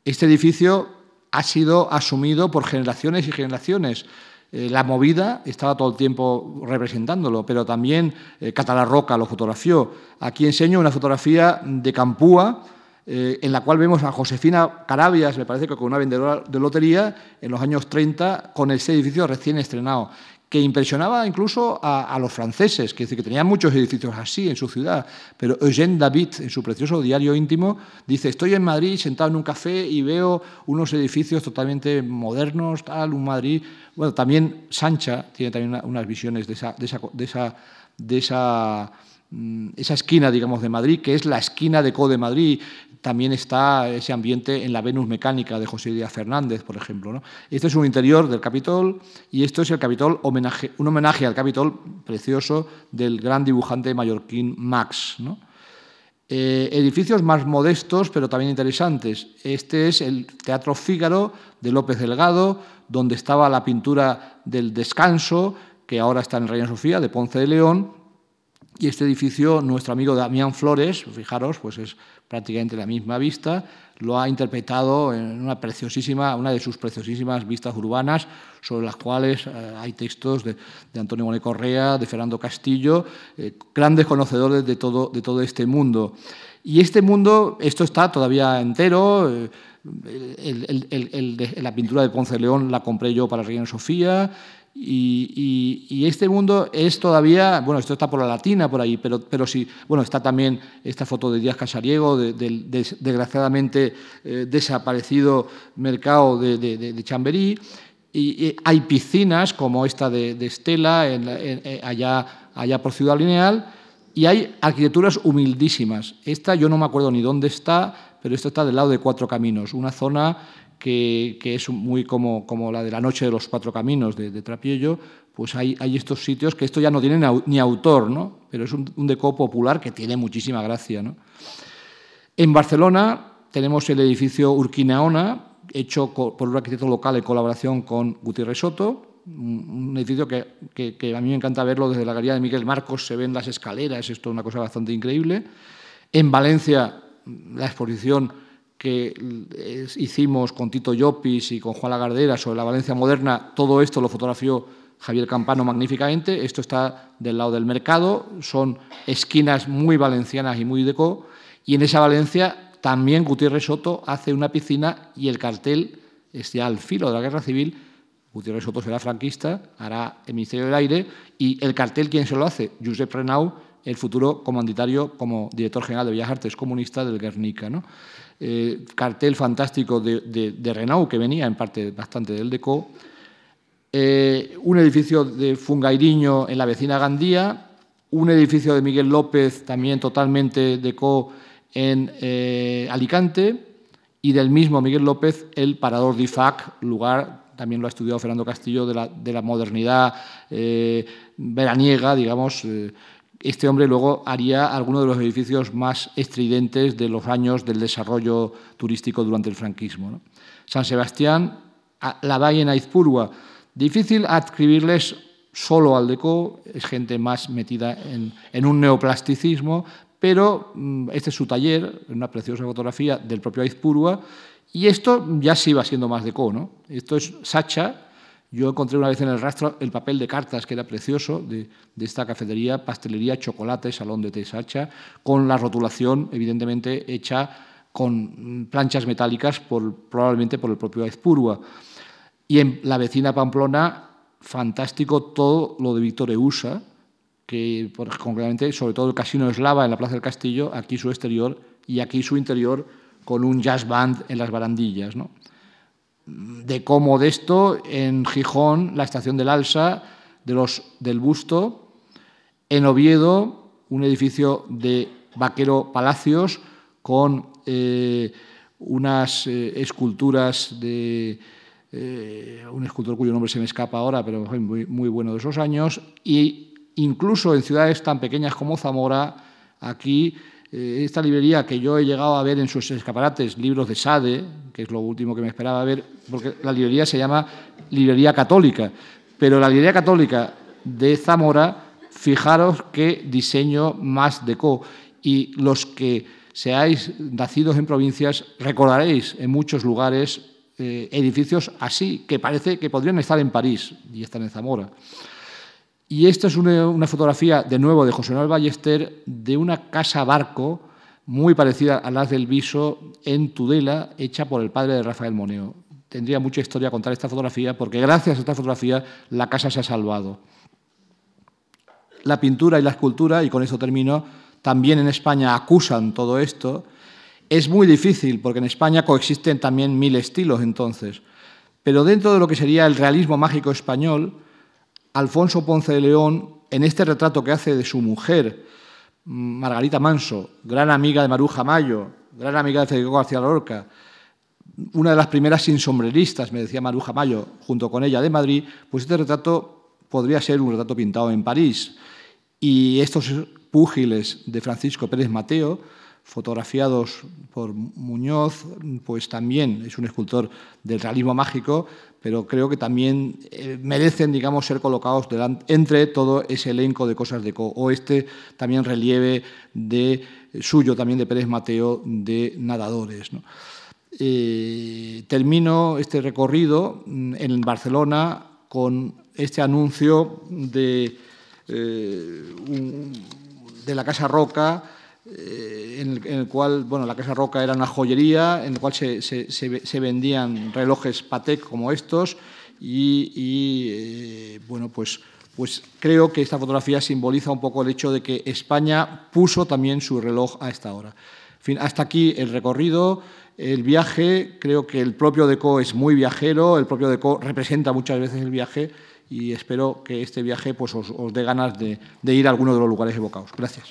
Este edificio ha sido asumido por generaciones y generaciones. Eh, la movida estaba todo el tiempo representándolo, pero también eh, Catalarroca lo fotografió. Aquí enseño una fotografía de Campúa, eh, en la cual vemos a Josefina Carabias, me parece que con una vendedora de lotería, en los años 30, con ese edificio recién estrenado, que impresionaba incluso a, los franceses, que, que tenían muchos edificios así en su ciudad. Pero Eugène David, en su precioso diario íntimo, dice, estoy en Madrid sentado en un café y veo unos edificios totalmente modernos, tal, un Madrid... Bueno, también Sancha tiene también unas visiones de esa, de esa, de esa, de esa esa esquina, digamos, de Madrid, que es la esquina de Co de Madrid, también está ese ambiente en la Venus mecánica de José Díaz Fernández, por ejemplo. Este es un interior del Capitol y esto es el Capitol, homenaje, un homenaje al Capitol precioso del gran dibujante mallorquín Max. Eh, edificios más modestos, pero también interesantes. Este es el Teatro Fígaro de López Delgado, donde estaba la pintura del descanso, que ahora está en Reina Sofía, de Ponce de León, y este edificio, nuestro amigo Damián Flores, fijaros, pues es prácticamente la misma vista, lo ha interpretado en una preciosísima, una de sus preciosísimas vistas urbanas, sobre las cuales eh, hay textos de, Antonio Monet Correa, de Fernando Castillo, eh, grandes conocedores de todo, de todo este mundo. Y este mundo, esto está todavía entero. Eh, la pintura de Ponce León la compré yo para Reina Sofía. Y, este mundo es todavía, bueno, esto está por la latina, por ahí, pero, pero sí, bueno, está también esta foto de Díaz Casariego, del desgraciadamente eh, desaparecido mercado de, Chamberí, y, hay piscinas como esta de, Estela, en, eh, allá, allá por Ciudad Lineal, y hay arquitecturas humildísimas. Esta yo no me acuerdo ni dónde está, pero esto está del lado de Cuatro Caminos, una zona que, es muy como, como, la de la Noche de los Cuatro Caminos de, de Trapiello, pues hay, hay, estos sitios que esto ya no tiene ni autor, ¿no? pero es un, un popular que tiene muchísima gracia. ¿no? En Barcelona tenemos el edificio Urquinaona, hecho por un arquitecto local en colaboración con Gutiérrez Soto, un edificio que, que, que, a mí me encanta verlo desde la galería de Miguel Marcos, se ven las escaleras, esto es una cosa bastante increíble. En Valencia, la exposición que hicimos con Tito Llopis y con Juan Lagardera sobre la Valencia moderna, todo esto lo fotografió Javier Campano magníficamente. Esto está del lado del mercado, son esquinas muy valencianas y muy deco. Y en esa Valencia también Gutiérrez Soto hace una piscina y el cartel está al filo de la guerra civil. Gutiérrez Soto será franquista, hará el Ministerio del Aire y el cartel, ¿quién se lo hace? Josep Renau, el futuro comanditario como director general de Bellas Artes comunista del Guernica. ¿no? Eh, cartel fantástico de, de, Renault, que venía en parte bastante del Deco, eh, un edificio de Fungairiño en la vecina Gandía, un edificio de Miguel López, también totalmente Deco, en eh, Alicante, y del mismo Miguel López el Parador de IFAC, lugar, también lo ha estudiado Fernando Castillo, de la, de la modernidad veraniega, digamos, este hombre luego haría algunos de los edificios más estridentes de los años del desarrollo turístico durante el franquismo. San Sebastián, la Valle en Aizpurua. Difícil adscribirles solo al deco, es gente más metida en, un neoplasticismo, pero mm, este es su taller, una preciosa fotografía del propio Aizpurua, y esto ya sí va siendo más deco. ¿no? Esto es Sacha, yo encontré una vez en el rastro el papel de cartas, que era precioso, de, esta cafetería, pastelería, chocolate, salón de Tesacha, con la rotulación, evidentemente, hecha con planchas metálicas, por, probablemente por el propio Aizpurua. Y en la vecina Pamplona, fantástico todo lo de Víctor Eusa, que concretamente, sobre todo el Casino Eslava en la Plaza del Castillo, aquí su exterior y aquí su interior con un jazz band en las barandillas. ¿no? De cómo de esto en Gijón, la estación del Alsa, de los, del Busto, en Oviedo, un edificio de Vaquero Palacios con eh, unas eh, esculturas de eh, un escultor cuyo nombre se me escapa ahora, pero muy, muy bueno de esos años, y incluso en ciudades tan pequeñas como Zamora, aquí eh, esta librería que yo he llegado a ver en sus escaparates, libros de Sade, que es lo último que me esperaba ver, porque la librería se llama Librería Católica, pero la librería católica de Zamora, fijaros qué diseño más deco. Y los que seáis nacidos en provincias, recordaréis en muchos lugares eh, edificios así, que parece que podrían estar en París y están en Zamora. Y esta es una, fotografía, de nuevo, de José Manuel Ballester, de una casa barco muy parecida a las del Viso en Tudela, hecha por el padre de Rafael Moneo. Tendría mucha historia contar esta fotografía, porque gracias a esta fotografía la casa se ha salvado. La pintura y la escultura, y con esto termino, también en España acusan todo esto. Es muy difícil, porque en España coexisten también mil estilos entonces. Pero dentro de lo que sería el realismo mágico español, Alfonso Ponce de León, en este retrato que hace de su mujer, Margarita Manso, gran amiga de Maruja Mayo, gran amiga de Federico García Lorca, una de las primeras sin sombreristas, me decía Maruja Mayo, junto con ella de Madrid, pues este retrato podría ser un retrato pintado en París. Y estos púgiles de Francisco Pérez Mateo, fotografiados por Muñoz, pues también es un escultor del realismo mágico, pero creo que también eh, merecen, digamos, ser colocados entre todo ese elenco de cosas de Co. O este también relieve de suyo, también de Pérez Mateo, de nadadores. Eh, termino este recorrido mm, en Barcelona con este anuncio de, eh, de la Casa Roca, en el, cual, bueno, la Casa Roca era una joyería, en la cual se, vendían relojes Patek como estos y, eh, bueno, pues, pues creo que esta fotografía simboliza un poco el hecho de que España puso también su reloj a esta hora. fin, hasta aquí el recorrido, el viaje, creo que el propio Deco es muy viajero, el propio Deco representa muchas veces el viaje y espero que este viaje pues, os, dé ganas de, de ir a alguno de los lugares evocados. Gracias.